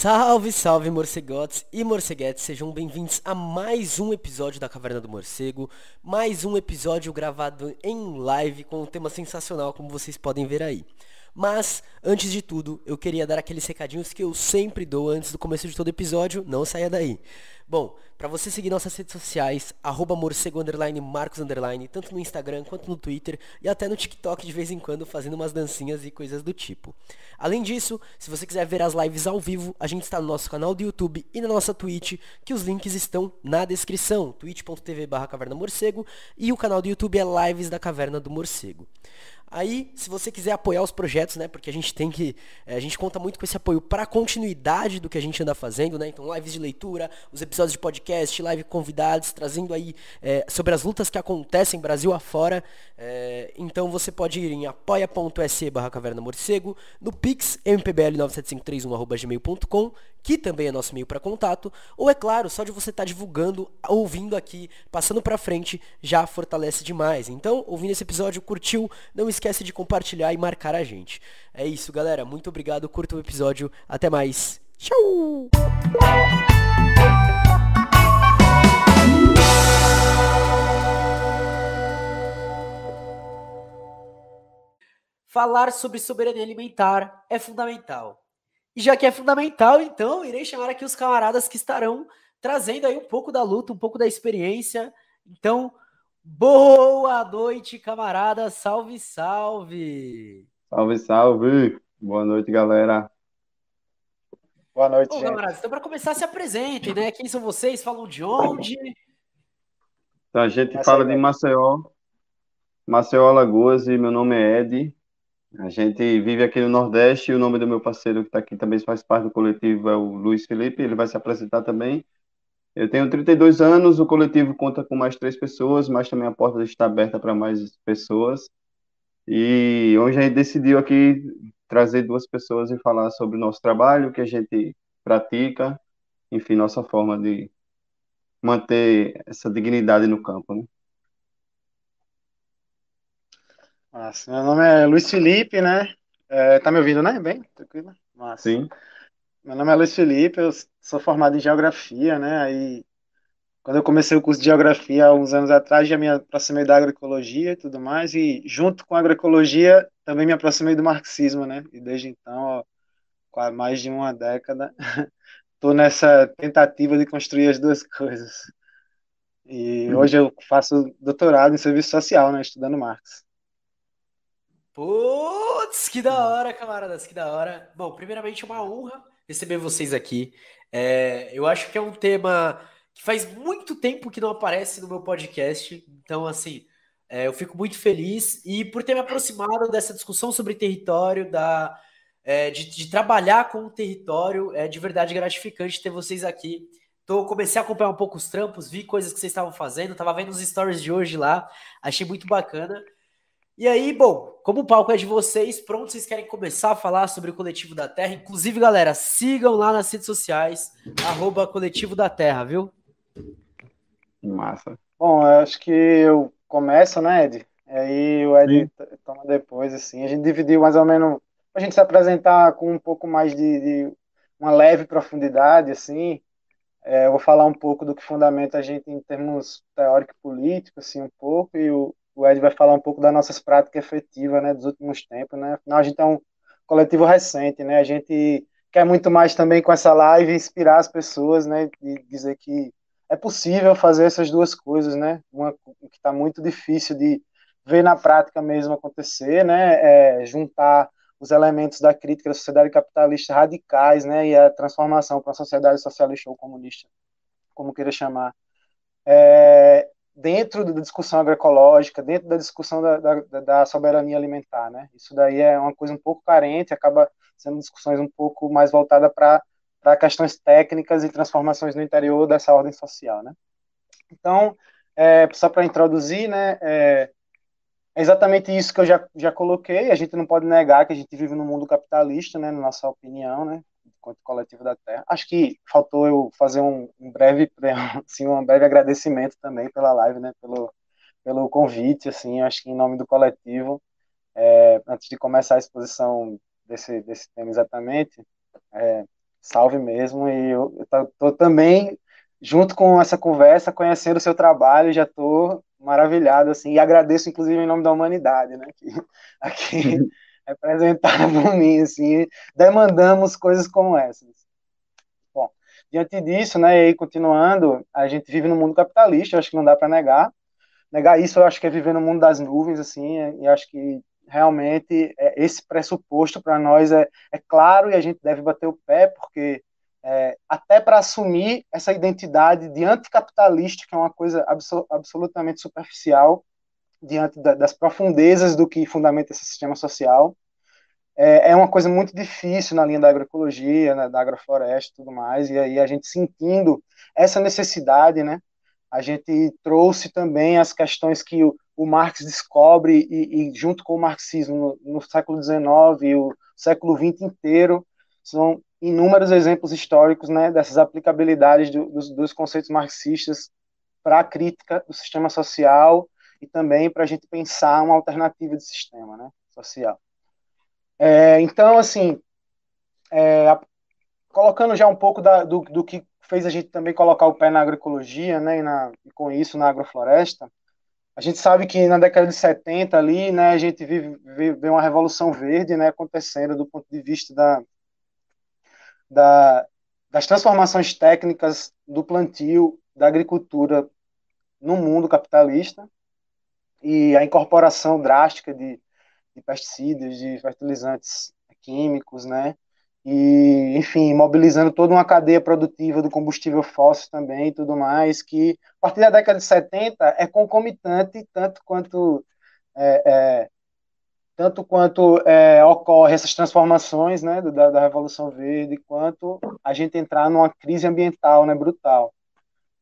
Salve, salve, morcegotes e morceguetes, sejam bem-vindos a mais um episódio da Caverna do Morcego, mais um episódio gravado em live com um tema sensacional, como vocês podem ver aí. Mas, antes de tudo, eu queria dar aqueles recadinhos que eu sempre dou antes do começo de todo episódio, não saia daí. Bom, para você seguir nossas redes sociais, arroba morcego underline, marcos underline, tanto no Instagram quanto no Twitter e até no TikTok de vez em quando fazendo umas dancinhas e coisas do tipo. Além disso, se você quiser ver as lives ao vivo, a gente está no nosso canal do YouTube e na nossa Twitch, que os links estão na descrição, twitch.tv barra caverna morcego e o canal do YouTube é Lives da Caverna do Morcego. Aí, se você quiser apoiar os projetos, né, porque a gente tem que, é, a gente conta muito com esse apoio para a continuidade do que a gente anda fazendo, né? Então, lives de leitura, os episódios de podcast, live convidados, trazendo aí é, sobre as lutas que acontecem Brasil afora. É, então, você pode ir em apoia.se barra caverna morcego, no pix mpbl97531@gmail.com, que também é nosso e-mail para contato, ou é claro, só de você estar tá divulgando, ouvindo aqui, passando para frente, já fortalece demais. Então, ouvindo esse episódio, curtiu, não esquece de compartilhar e marcar a gente. É isso, galera. Muito obrigado. Curta o episódio. Até mais. Tchau! Falar sobre soberania alimentar é fundamental. E já que é fundamental, então irei chamar aqui os camaradas que estarão trazendo aí um pouco da luta, um pouco da experiência. Então, Boa noite, camarada. Salve, salve. Salve, salve. Boa noite, galera. Boa noite, Ô, gente. camaradas, então para começar, se apresentem, né? Quem são vocês? Falam de onde? Então, a gente Maceió. fala de Maceió, Maceió, Alagoas, e meu nome é Ed. A gente vive aqui no Nordeste e o nome do meu parceiro que está aqui também faz parte do coletivo é o Luiz Felipe, ele vai se apresentar também. Eu tenho 32 anos, o coletivo conta com mais três pessoas, mas também a porta está aberta para mais pessoas. E hoje a gente decidiu aqui trazer duas pessoas e falar sobre o nosso trabalho, que a gente pratica, enfim, nossa forma de manter essa dignidade no campo. Né? Nossa, meu nome é Luiz Felipe, né? É, tá me ouvindo, né? Bem, tranquilo? Massa. Sim. Meu nome é Luiz Felipe, eu sou formado em Geografia, né? Aí, quando eu comecei o curso de Geografia há uns anos atrás, já me aproximei da agroecologia e tudo mais, e junto com a agroecologia também me aproximei do marxismo, né? E desde então, há mais de uma década, estou nessa tentativa de construir as duas coisas. E uhum. hoje eu faço doutorado em serviço social, né? Estudando Marx. Putz, que da hora, camaradas, que da hora. Bom, primeiramente, uma honra receber vocês aqui. É, eu acho que é um tema que faz muito tempo que não aparece no meu podcast. Então, assim, é, eu fico muito feliz e por ter me aproximado dessa discussão sobre território, da, é, de, de, trabalhar com o território. É de verdade gratificante ter vocês aqui. Tô, comecei a acompanhar um pouco os trampos, vi coisas que vocês estavam fazendo, tava vendo os stories de hoje lá, achei muito bacana. E aí, bom, como o palco é de vocês, pronto, vocês querem começar a falar sobre o Coletivo da Terra? Inclusive, galera, sigam lá nas redes sociais, arroba Coletivo da Terra, viu? Massa. Bom, eu acho que eu começo, né, Ed? E aí o Ed Sim. toma depois, assim. A gente dividiu mais ou menos, a gente se apresentar com um pouco mais de, de uma leve profundidade, assim. É, eu vou falar um pouco do que fundamenta a gente em termos teórico-político, assim, um pouco, e o, o Ed vai falar um pouco das nossas práticas efetivas, né, dos últimos tempos, né? Afinal, a gente é um coletivo recente, né? A gente quer muito mais também com essa live inspirar as pessoas, né? E dizer que é possível fazer essas duas coisas, né? Uma que está muito difícil de ver na prática mesmo acontecer, né? É juntar os elementos da crítica da sociedade capitalista radicais, né? E a transformação para uma sociedade socialista ou comunista, como queira chamar. É, dentro da discussão agroecológica, dentro da discussão da, da, da, soberania alimentar, né? Isso daí é uma coisa um pouco carente, acaba sendo discussões um pouco mais voltadas para para questões técnicas e transformações no interior dessa ordem social, né? Então, é, só para introduzir, né, é, é, exatamente isso que eu já, já coloquei, a gente não pode negar que a gente vive num mundo capitalista, né, na nossa opinião, né, enquanto coletivo da Terra. Acho que faltou eu fazer um, um breve, assim, um breve agradecimento também pela live, né, pelo, pelo convite, assim, acho que em nome do coletivo, é, antes de começar a exposição desse, desse tema exatamente, é, salve mesmo. E eu estou também, junto com essa conversa, conhecendo o seu trabalho, já estou maravilhado, assim, e agradeço, inclusive, em nome da humanidade, né, aqui representada por mim, assim, demandamos coisas como essas. Bom, diante disso, né, e aí continuando, a gente vive no mundo capitalista, acho que não dá para negar, negar isso eu acho que é viver no mundo das nuvens, assim, e acho que realmente é, esse pressuposto para nós é, é claro e a gente deve bater o pé, porque é, até para assumir essa identidade de anticapitalista, que é uma coisa absol absolutamente superficial, diante da, das profundezas do que fundamenta esse sistema social, é, é, uma coisa muito difícil na linha da agroecologia, né, da agrofloresta e tudo mais, e aí a gente sentindo essa necessidade, né, a gente trouxe também as questões que o, o Marx descobre e, e, junto com o marxismo no, no século XIX e o século XX inteiro, são inúmeros exemplos históricos né, dessas aplicabilidades do, dos, dos conceitos marxistas para a crítica do sistema social e também para a gente pensar uma alternativa de sistema né, social. É, então, assim, é, colocando já um pouco da, do, do que fez a gente também colocar o pé na agroecologia, né, e, na, e com isso na agrofloresta, a gente sabe que na década de 70 ali, né, a gente vive, vive uma revolução verde, né, acontecendo do ponto de vista da, da, das transformações técnicas do plantio da agricultura no mundo capitalista e a incorporação drástica de, de pesticidas, de fertilizantes químicos, né? E, enfim, mobilizando toda uma cadeia produtiva do combustível fóssil também e tudo mais, que a partir da década de 70 é concomitante, tanto quanto é, é, tanto quanto é, essas transformações né, da, da, Revolução Verde, quanto a gente entrar numa crise ambiental né, brutal.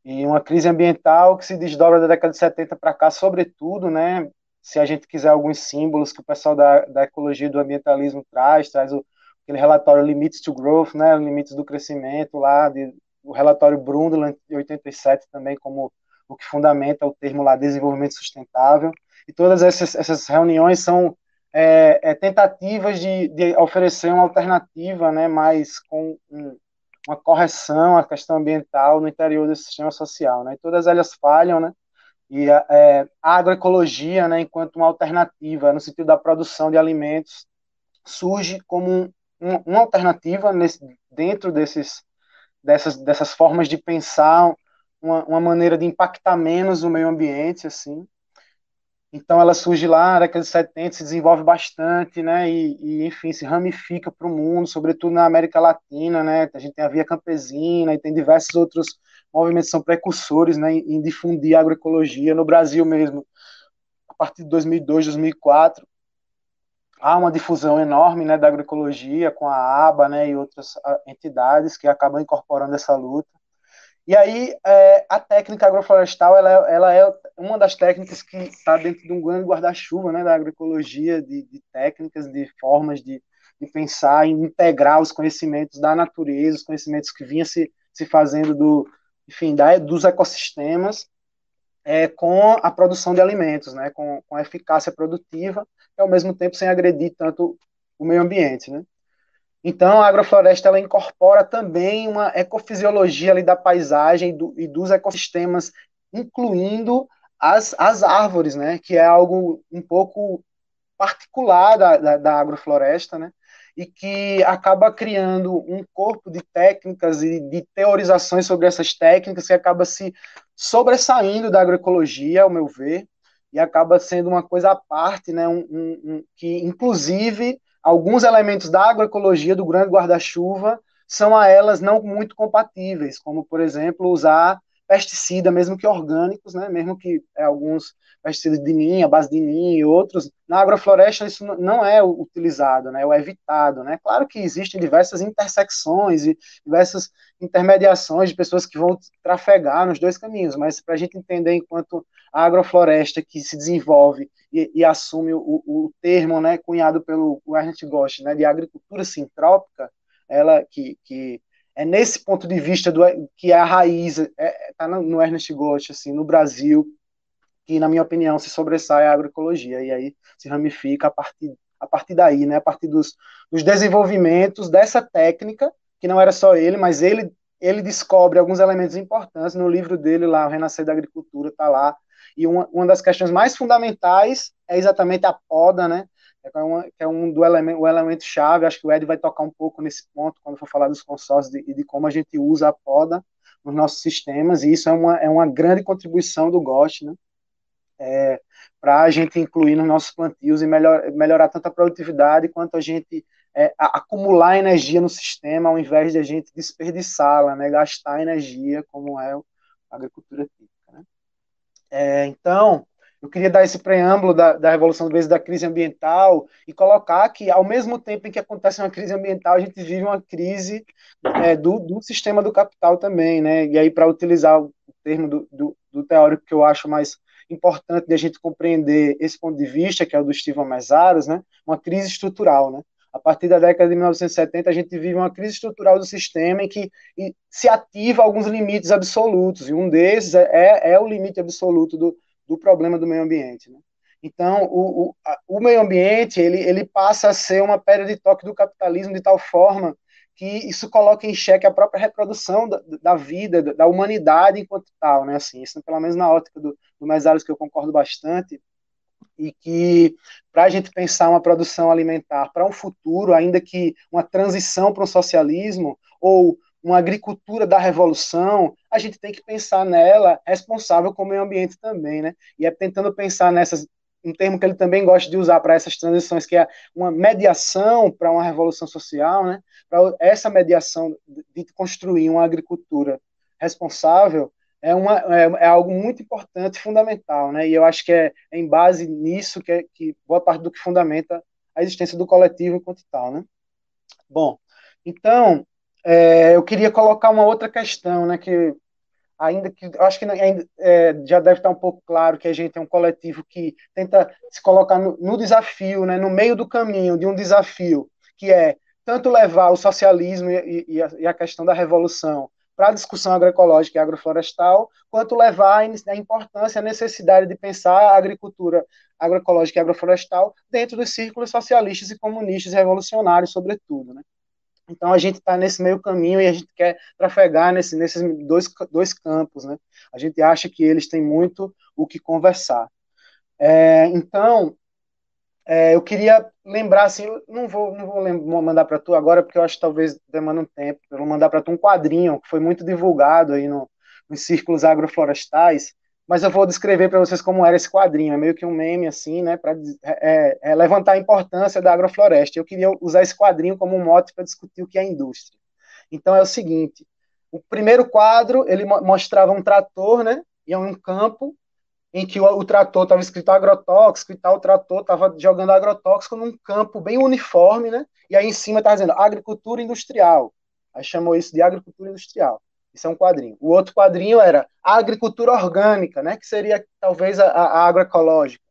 E uma crise ambiental que se desdobra da década de 70 para cá, sobretudo, né, se a gente quiser alguns símbolos que o pessoal da, da ecologia e do ambientalismo traz, traz o, aquele relatório Limits to Growth, né, Limites do Crescimento, lá, de, o relatório Brundtland, de 87, também, como o que fundamenta o termo lá desenvolvimento sustentável. E todas essas, essas reuniões são é, é, tentativas de, de, oferecer uma alternativa, né, mais com um, uma correção à questão ambiental no interior desse sistema social, né, e todas elas falham, né, e a, é, a agroecologia, né, enquanto uma alternativa no sentido da produção de alimentos, surge como um, um, uma alternativa nesse, dentro desses, dessas, dessas formas de pensar uma, uma maneira de impactar menos o meio ambiente, assim, então ela surge lá na década de 70, se desenvolve bastante, né? E, e enfim, se ramifica para o mundo, sobretudo na América Latina, né? A gente tem a Via Campesina e tem diversos outros movimentos que são precursores, né, em, difundir a agroecologia no Brasil mesmo. A partir de 2002, 2004, há uma difusão enorme, né, da agroecologia com a ABA, né, e outras entidades que acabam incorporando essa luta. E aí, é, a técnica agroflorestal, ela, é, ela é uma das técnicas que está dentro de um grande guarda-chuva né, da agroecologia, de, de, técnicas, de formas de, de pensar e integrar os conhecimentos da natureza, os conhecimentos que vinham se, se fazendo do, enfim, da, dos ecossistemas, é, com a produção de alimentos, né, com, com eficácia produtiva, e ao mesmo tempo sem agredir tanto o meio ambiente, né. Então, a agrofloresta ela incorpora também uma ecofisiologia ali da paisagem do, e dos ecossistemas, incluindo as, as árvores, né, que é algo um pouco particular da, da, da agrofloresta, né, e que acaba criando um corpo de técnicas e de teorizações sobre essas técnicas que acaba se sobressaindo da agroecologia, ao meu ver, e acaba sendo uma coisa à parte, né, um, um, um que inclusive alguns elementos da agroecologia do grande guarda-chuva são a elas não muito compatíveis, como, por exemplo, usar pesticida, mesmo que orgânicos, né, mesmo que é, alguns pesticidas de ninho, a base de ninho e outros, na agrofloresta isso não é utilizado, né, é evitado, né, claro que existem diversas intersecções e diversas intermediações de pessoas que vão trafegar nos dois caminhos, mas para a gente entender enquanto a agrofloresta que se desenvolve e, e assume o, o, termo, né, cunhado pelo Ernest Gosch, né, de agricultura sintrópica, ela que, que é nesse ponto de vista do que é a raiz está é, tá no, Ernest Gosch, assim, no Brasil, que na minha opinião se sobressai a agroecologia e aí se ramifica a partir a partir daí, né, a partir dos, dos desenvolvimentos dessa técnica que que não era só ele, mas ele ele descobre alguns elementos importantes no livro dele lá, O Renascer da Agricultura, está lá. E uma, uma das questões mais fundamentais é exatamente a poda, né? É, uma, é um do elemento, o elemento chave. Acho que o Ed vai tocar um pouco nesse ponto quando for falar dos consórcios e de, de, como a gente usa a poda nos nossos sistemas. E isso é uma, é uma grande contribuição do GOST, né? É, para a gente incluir nos nossos plantios e melhor, melhorar tanto a produtividade quanto a gente é, acumular energia no sistema ao invés de a gente desperdiçá-la, né, gastar energia, como é a agricultura típica. Né? É, então, eu queria dar esse preâmbulo da, da Revolução vezes da crise ambiental e colocar que, ao mesmo tempo em que acontece uma crise ambiental, a gente vive uma crise é, do, do sistema do capital também, né? E aí, para utilizar o termo do, do, do teórico que eu acho mais importante de a gente compreender esse ponto de vista, que é o do Steven Mesaros, né? Uma crise estrutural, né? a partir da década de 1970, a gente vive uma crise estrutural do sistema em que se ativa alguns limites absolutos, e um desses é, é, é o limite absoluto do, do problema do meio ambiente. Né? Então, o, o, a, o, meio ambiente ele, ele passa a ser uma pedra de toque do capitalismo de tal forma que isso coloca em xeque a própria reprodução da, da vida, da, humanidade enquanto tal, né? Assim, isso pelo menos na ótica do, do Mesaros, que eu concordo bastante, e que para a gente pensar uma produção alimentar para um futuro, ainda que uma transição para o socialismo ou uma agricultura da revolução, a gente tem que pensar nela responsável com o meio ambiente também, né? E é tentando pensar nessas um termo que ele também gosta de usar para essas transições, que é uma mediação para uma revolução social, né? Para essa mediação de construir uma agricultura responsável, é, uma, é, é, algo muito importante, fundamental, né? E eu acho que é, é em base nisso que, é, que boa parte do que fundamenta a existência do coletivo enquanto tal, né? Bom, então é, eu queria colocar uma outra questão, né? Que ainda que acho que ainda, é, já deve estar um pouco claro que a gente é um coletivo que tenta se colocar no, no desafio, né? No meio do caminho de um desafio que é tanto levar o socialismo e, e, a, e a questão da revolução para a discussão agroecológica e agroflorestal, quanto levar a importância, a necessidade de pensar a agricultura agroecológica e agroflorestal dentro dos círculos socialistas e comunistas revolucionários, sobretudo. Né? Então a gente está nesse meio caminho e a gente quer trafegar nesse, nesses dois, dois campos. Né? A gente acha que eles têm muito o que conversar. É, então, é, eu queria lembrar, assim, não vou, não vou mandar para tu agora, porque eu acho que talvez demanda um tempo. Eu vou mandar para tu um quadrinho que foi muito divulgado aí no, nos círculos agroflorestais, mas eu vou descrever para vocês como era esse quadrinho. É meio que um meme, assim, né, para é, é, levantar a importância da agrofloresta. Eu queria usar esse quadrinho como um mote para discutir o que é indústria. Então é o seguinte: o primeiro quadro ele mostrava um trator, né, e é um campo em que o, o trator estava escrito agrotóxico e tal, o trator estava jogando agrotóxico num campo bem uniforme, né? E aí em cima estava dizendo agricultura industrial. Aí chamou isso de agricultura industrial. Isso é um quadrinho. O outro quadrinho era agricultura orgânica, né? Que seria talvez a, a agroecológica.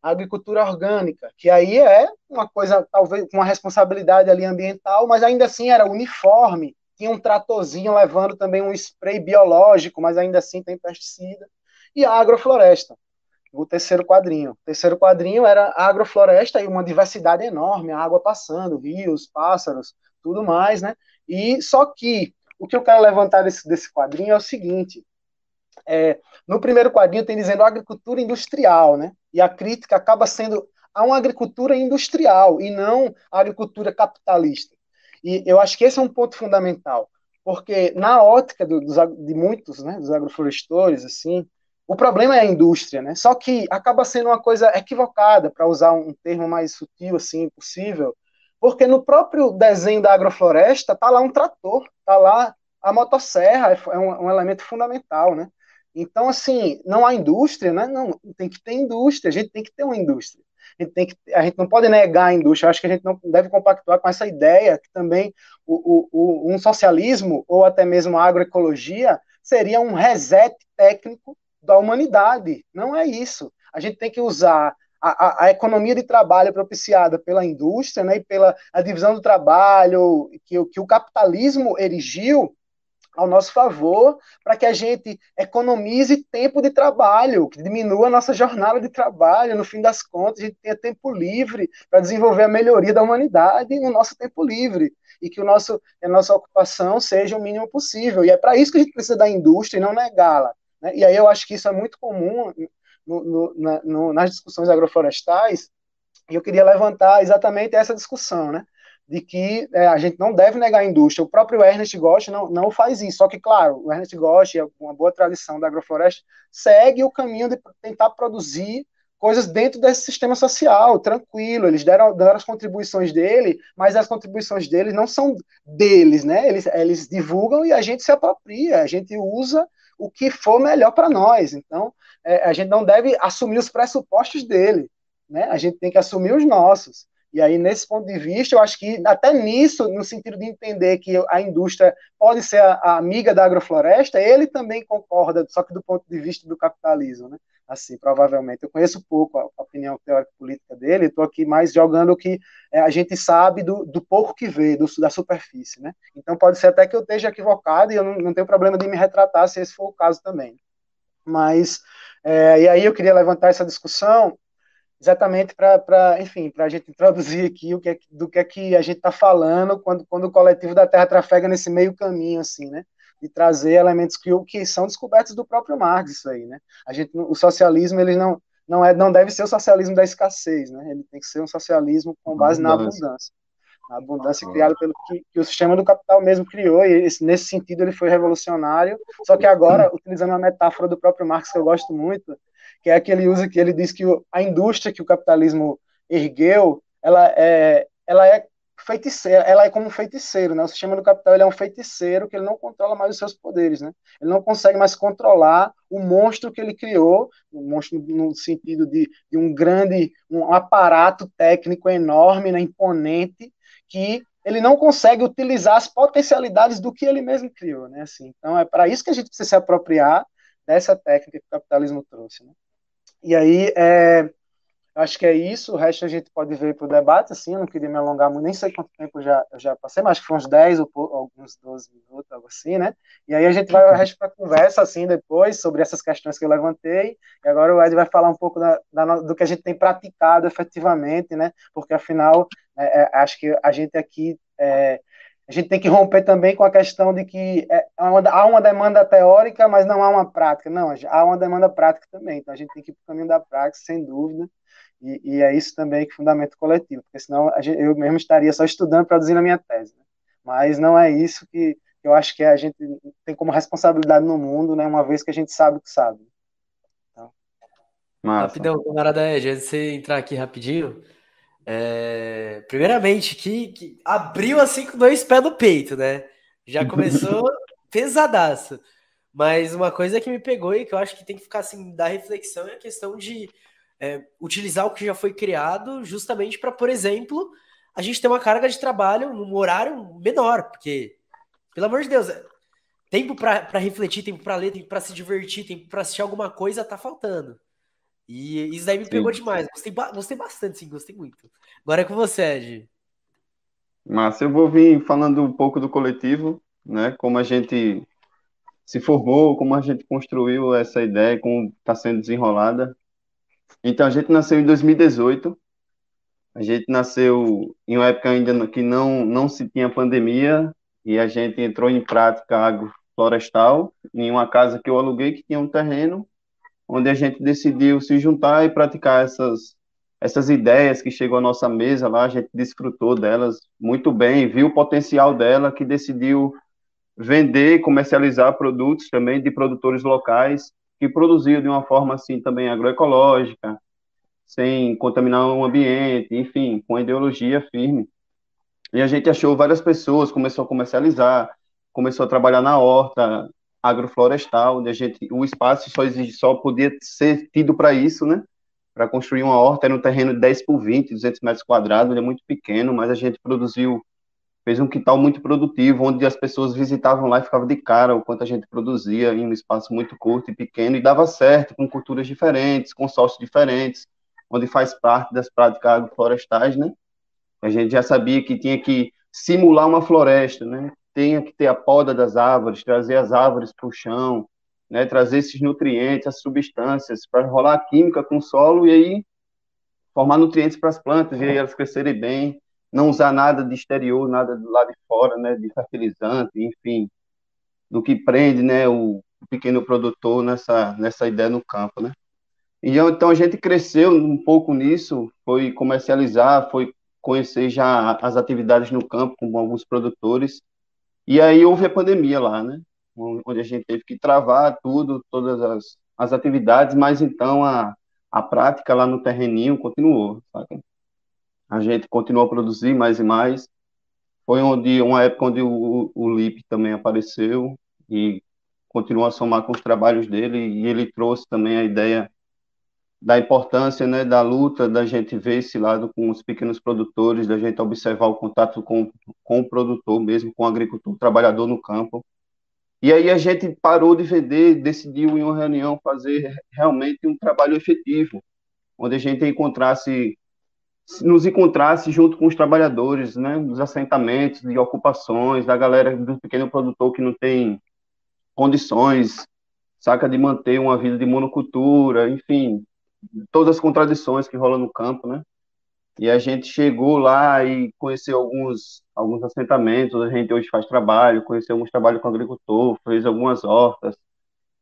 A agricultura orgânica, que aí é uma coisa, talvez, com uma responsabilidade ali ambiental, mas ainda assim era uniforme. Tinha um tratorzinho levando também um spray biológico, mas ainda assim tem pesticida e a agrofloresta. O terceiro quadrinho. O terceiro quadrinho era a agrofloresta e uma diversidade enorme, a água passando, rios, pássaros, tudo mais, né? E só que o que eu quero levantar desse, desse quadrinho é o seguinte: é, no primeiro quadrinho tem dizendo agricultura industrial, né? E a crítica acaba sendo a uma agricultura industrial e não a agricultura capitalista. E eu acho que esse é um ponto fundamental, porque na ótica do, dos, de muitos, né, dos agroflorestores, assim, o problema é a indústria, né? Só que acaba sendo uma coisa equivocada, para usar um termo mais sutil assim possível, porque no próprio desenho da agrofloresta tá lá um trator, tá lá a motosserra, é, é um, um elemento fundamental, né? Então, assim, não há indústria, né? Não, tem que ter indústria, a gente tem que ter uma indústria. A gente, tem que, a gente não pode negar a indústria, acho que a gente não deve compactuar com essa ideia que também o, o, o um socialismo ou até mesmo a agroecologia seria um reset técnico da humanidade. Não é isso. A gente tem que usar a, a, economia de trabalho propiciada pela indústria né, e pela a divisão do trabalho que, que o capitalismo erigiu ao nosso favor para que a gente economize tempo de trabalho, que diminua a nossa jornada de trabalho. No fim das contas, a gente tenha tempo livre para desenvolver a melhoria da humanidade no nosso tempo livre e que o nosso, a nossa ocupação seja o mínimo possível. E é para isso que a gente precisa da indústria e não negá-la. Né? E aí eu acho que isso é muito comum no, no, na, no, nas discussões agroflorestais, e eu queria levantar exatamente essa discussão, né? de que é, a gente não deve negar a indústria. O próprio Ernest Gosch não, não faz isso. Só que, claro, o Ernest Gosch, é uma boa tradição da agrofloresta, segue o caminho de tentar produzir coisas dentro desse sistema social, tranquilo. Eles deram, deram as contribuições dele, mas as contribuições deles não são deles, né? Eles, eles divulgam e a gente se apropria, a gente usa o que for melhor para nós. Então, é, a gente não deve assumir os pressupostos dele, né? A gente tem que assumir os nossos. E aí, nesse ponto de vista, eu acho que até nisso, no sentido de entender que a indústria pode ser a, a amiga da agrofloresta, ele também concorda, só que do ponto de vista do capitalismo, né? Assim, provavelmente. Eu conheço pouco a, opinião teórica política dele, estou aqui mais jogando o que é, a gente sabe do, do pouco que vê, do, da superfície, né? Então, pode ser até que eu esteja equivocado e eu não, não tenho problema de me retratar se esse for o caso também. Mas, é, e aí eu queria levantar essa discussão exatamente para, enfim, para a gente introduzir aqui o que é, do que é que a gente está falando quando, quando o coletivo da Terra trafega nesse meio caminho, assim, né? De trazer elementos que, que são descobertos do próprio Marx, isso aí, né? A gente, o socialismo, ele não, não, é, não deve ser o socialismo da escassez, né? Ele tem que ser um socialismo com base na abundância. Na abundância criada pelo que, que, o sistema do capital mesmo criou, e esse, nesse sentido ele foi revolucionário, só que agora, utilizando a metáfora do próprio Marx, que eu gosto muito, que é aquele uso que ele diz que a indústria que o capitalismo ergueu, ela é, ela é feiticeira, ela é como um feiticeiro, né? O sistema do capital ele é um feiticeiro que ele não controla mais os seus poderes, né? Ele não consegue mais controlar o monstro que ele criou, um monstro no sentido de, de um grande, um aparato técnico enorme, né, imponente, que ele não consegue utilizar as potencialidades do que ele mesmo criou, né? Assim, então é para isso que a gente precisa se apropriar dessa técnica que o capitalismo trouxe, né? E aí, é, acho que é isso. O resto a gente pode ver para o debate. Assim, eu não queria me alongar muito, nem sei quanto tempo eu já, já passei, mas acho que foi uns 10 ou alguns 12 minutos, algo assim, né? E aí a gente vai o resto para conversa, assim, depois, sobre essas questões que eu levantei. E agora o Ed vai falar um pouco da, da, do que a gente tem praticado efetivamente, né? Porque, afinal, é, é, acho que a gente aqui. É, a gente tem que romper também com a questão de que é, há uma demanda teórica, mas não há uma prática. Não, há uma demanda prática também. Então a gente tem que ir para o caminho da prática, sem dúvida. E, e, é isso também que fundamento coletivo, porque senão gente, eu mesmo estaria só estudando, produzindo a minha tese. Né? Mas não é isso que eu acho que a gente tem como responsabilidade no mundo, né? Uma vez que a gente sabe o que sabe. Então. Rapidão, camarada Ed, antes de você entrar aqui rapidinho, é, primeiramente, que, que, abriu assim com dois pés no peito, né? Já começou pesadaço. Mas uma coisa que me pegou e que eu acho que tem que ficar assim da reflexão é a questão de é, utilizar o que já foi criado justamente para, por exemplo, a gente ter uma carga de trabalho num horário menor, porque, pelo amor de Deus, é, tempo para refletir, tempo para ler, tempo para se divertir, tempo para assistir alguma coisa tá faltando. E isso daí me sim, pegou demais. Gostei, gostei bastante, sim, gostei muito. Agora é com você, Ed. Márcio, eu vou vir falando um pouco do coletivo, né? Como a gente se formou, como a gente construiu essa ideia, como está sendo desenrolada. Então, a gente nasceu em 2018. A gente nasceu em uma época ainda que não, não se tinha pandemia e a gente entrou em prática agroflorestal em uma casa que eu aluguei que tinha um terreno onde a gente decidiu se juntar e praticar essas, essas ideias que chegou à nossa mesa lá, a gente desfrutou delas muito bem, viu o potencial dela, que decidiu vender e comercializar produtos também de produtores locais, que produziam de uma forma assim também agroecológica, sem contaminar o ambiente, enfim, com ideologia firme. E a gente achou várias pessoas, começou a comercializar, começou a trabalhar na horta, agroflorestal, onde a gente, o espaço só, exige, só podia ser tido para isso, né? Para construir uma horta, era um terreno de 10 por 20, 200 metros quadrados, ele é muito pequeno, mas a gente produziu, fez um quintal muito produtivo, onde as pessoas visitavam lá e ficavam de cara o quanto a gente produzia em um espaço muito curto e pequeno, e dava certo, com culturas diferentes, com sócios diferentes, onde faz parte das práticas agroflorestais, né? A gente já sabia que tinha que simular uma floresta, né? tenha que ter a poda das árvores, trazer as árvores para o chão, né, trazer esses nutrientes, as substâncias, para rolar a química com o solo e aí formar nutrientes para as plantas e aí elas crescerem bem, não usar nada de exterior, nada do lado de fora, né, de fertilizante, enfim, do que prende, né, o pequeno produtor nessa nessa ideia no campo, né? Então a gente cresceu um pouco nisso, foi comercializar, foi conhecer já as atividades no campo com alguns produtores. E aí houve a pandemia lá, né? Onde a gente teve que travar tudo, todas as, as atividades, mas então a, a prática lá no terreninho continuou, sabe? A gente continuou a produzir mais e mais. Foi onde uma época onde o, o LIP também apareceu e continuou a somar com os trabalhos dele e ele trouxe também a ideia da importância né, da luta, da gente ver esse lado com os pequenos produtores, da gente observar o contato com, com o produtor mesmo, com o agricultor, o trabalhador no campo. E aí a gente parou de vender, decidiu em uma reunião fazer realmente um trabalho efetivo, onde a gente encontrasse nos encontrasse junto com os trabalhadores, né, dos assentamentos, de ocupações, da galera do pequeno produtor que não tem condições, saca, de manter uma vida de monocultura, enfim, todas as contradições que rolam no campo, né? E a gente chegou lá e conheceu alguns, alguns assentamentos, a gente hoje faz trabalho, conheceu alguns trabalhos com agricultor, fez algumas hortas,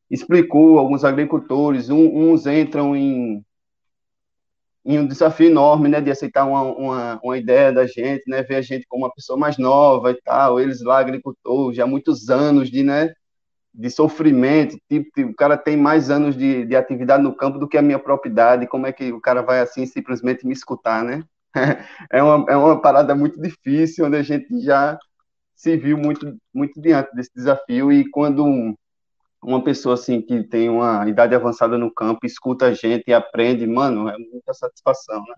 explicou alguns agricultores, um, uns entram em, em um desafio enorme, né, de aceitar uma, uma, uma, ideia da gente, né, ver a gente como uma pessoa mais nova e tal, eles lá agricultor, já muitos anos de, né, de sofrimento, tipo, o cara tem mais anos de, de atividade no campo do que a minha propriedade, como é que o cara vai assim simplesmente me escutar, né? É uma, é uma parada muito difícil, onde a gente já se viu muito, muito diante desse desafio, e quando uma pessoa assim que tem uma idade avançada no campo, escuta a gente e aprende, mano, é muita satisfação, né?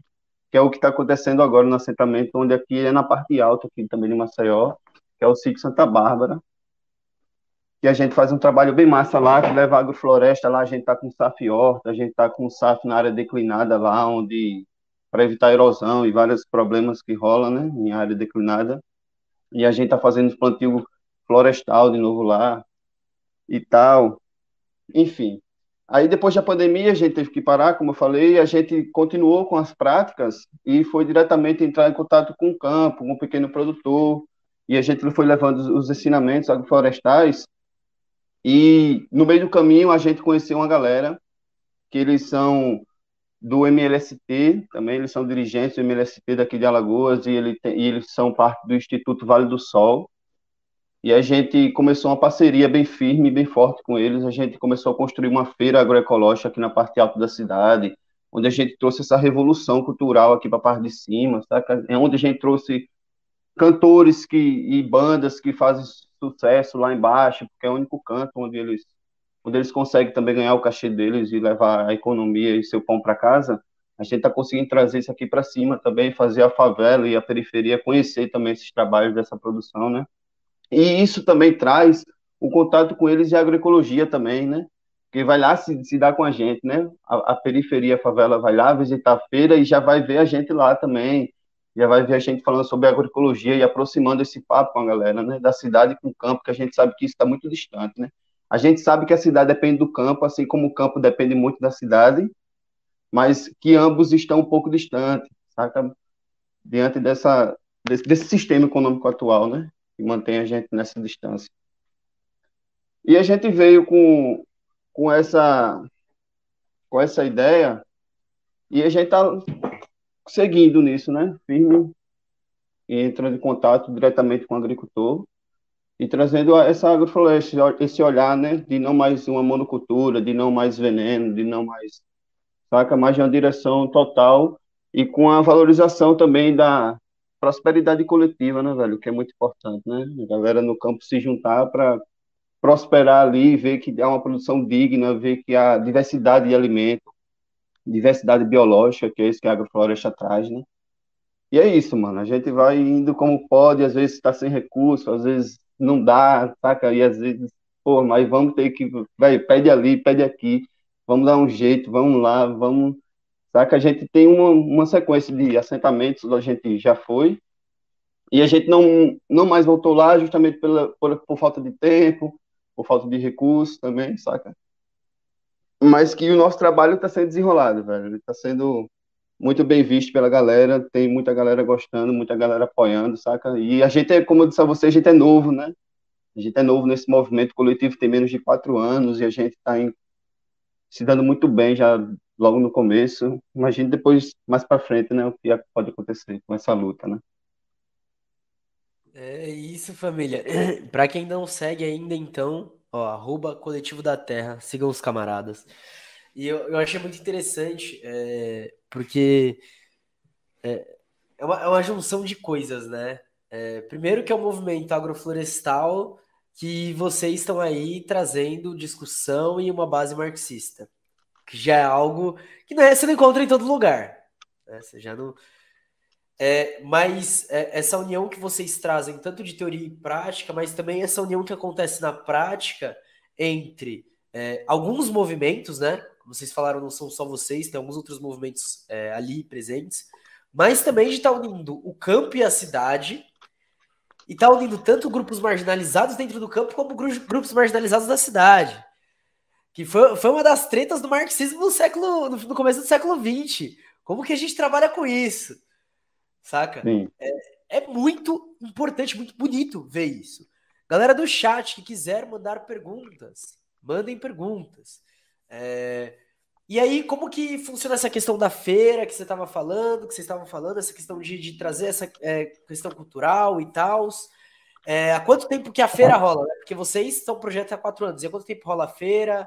Que é o que está acontecendo agora no assentamento, onde aqui é na parte alta, aqui também de Maceió, que é o sítio Santa Bárbara, que a gente faz um trabalho bem massa lá, que leva agrofloresta, lá a gente está com SAF horta, a gente está com SAF na área declinada lá, onde para evitar erosão e vários problemas que rolam, né, em área declinada. E a gente está fazendo plantio florestal de novo lá e tal. Enfim. Aí depois da pandemia a gente teve que parar, como eu falei, a gente continuou com as práticas e foi diretamente entrar em contato com o campo, com o pequeno produtor, e a gente foi levando os ensinamentos agroflorestais e no meio do caminho a gente conheceu uma galera que eles são do MLST, também eles são dirigentes do MLST daqui de Alagoas e, ele tem, e eles são parte do Instituto Vale do Sol. E a gente começou uma parceria bem firme, bem forte com eles. A gente começou a construir uma feira agroecológica aqui na parte alta da cidade, onde a gente trouxe essa revolução cultural aqui para a parte de cima, saca? É onde a gente trouxe cantores que, e bandas que fazem sucesso lá embaixo, porque é o único canto onde eles, onde eles conseguem também ganhar o cachê deles e levar a economia e seu pão para casa. A gente está conseguindo trazer isso aqui para cima também, fazer a favela e a periferia conhecer também esses trabalhos dessa produção, né? E isso também traz o contato com eles de agroecologia também, né? Que vai lá se, se dar com a gente, né? A, a periferia, a favela vai lá visitar a feira e já vai ver a gente lá também, já vai ver a gente falando sobre agroecologia e aproximando esse papo com a galera, né, da cidade com o campo, que a gente sabe que isso está muito distante, né. A gente sabe que a cidade depende do campo, assim como o campo depende muito da cidade, mas que ambos estão um pouco distantes, saca? Diante dessa, desse, desse sistema econômico atual, né, que mantém a gente nessa distância. E a gente veio com, com essa com essa ideia e a gente está seguindo nisso, né? Firme e entrando em contato diretamente com o agricultor e trazendo essa agrofloresta, esse olhar, né, de não mais uma monocultura, de não mais veneno, de não mais, saca, mais de uma direção total e com a valorização também da prosperidade coletiva, né, velho, que é muito importante, né, a galera no campo se juntar para prosperar ali, ver que há uma produção digna, ver que há diversidade de alimento, diversidade biológica, que é isso que a agrofloresta traz, né? E é isso, mano. A gente vai indo como pode, às vezes está sem recurso, às vezes não dá, saca? E às vezes, pô, mas vamos ter que, vai, pede ali, pede aqui, vamos dar um jeito, vamos lá, vamos, saca? A gente tem uma, uma sequência de assentamentos, a gente já foi, E a gente não, não mais voltou lá justamente pela, por, por falta de tempo, por falta de recursos também, saca? Mas que o nosso trabalho está sendo desenrolado, velho. Está sendo muito bem visto pela galera, tem muita galera gostando, muita galera apoiando, saca? E a gente é, como eu disse a você, a gente é novo, né? A gente é novo nesse movimento coletivo, tem menos de quatro anos e a gente está se dando muito bem já logo no começo. Imagine depois, mais para frente, né, o que pode acontecer com essa luta, né? É isso, família. Para quem não segue ainda, então, ó, arroba Coletivo da Terra, sigam os camaradas. E eu, eu achei muito interessante, é, porque é, é, uma, é uma junção de coisas, né? É, primeiro que é o movimento agroflorestal que vocês estão aí trazendo discussão e uma base marxista, que já é algo que não é, você não encontra em todo lugar. Né? Você já não é, mas é, essa união que vocês trazem, tanto de teoria e prática, mas também essa união que acontece na prática entre é, alguns movimentos, né? Vocês falaram, não são só vocês, tem alguns outros movimentos é, ali presentes, mas também de estar tá unindo o campo e a cidade, e estar tá unindo tanto grupos marginalizados dentro do campo como grupos marginalizados da cidade. Que foi, foi uma das tretas do marxismo no século, no, começo do século XX. Como que a gente trabalha com isso? saca? É, é muito importante, muito bonito ver isso. Galera do chat que quiser mandar perguntas, mandem perguntas. É... E aí, como que funciona essa questão da feira que você estava falando, que vocês estavam falando, essa questão de, de trazer essa é, questão cultural e tal? É, há quanto tempo que a feira rola? Né? Porque vocês estão projeto há quatro anos. E há quanto tempo rola a feira?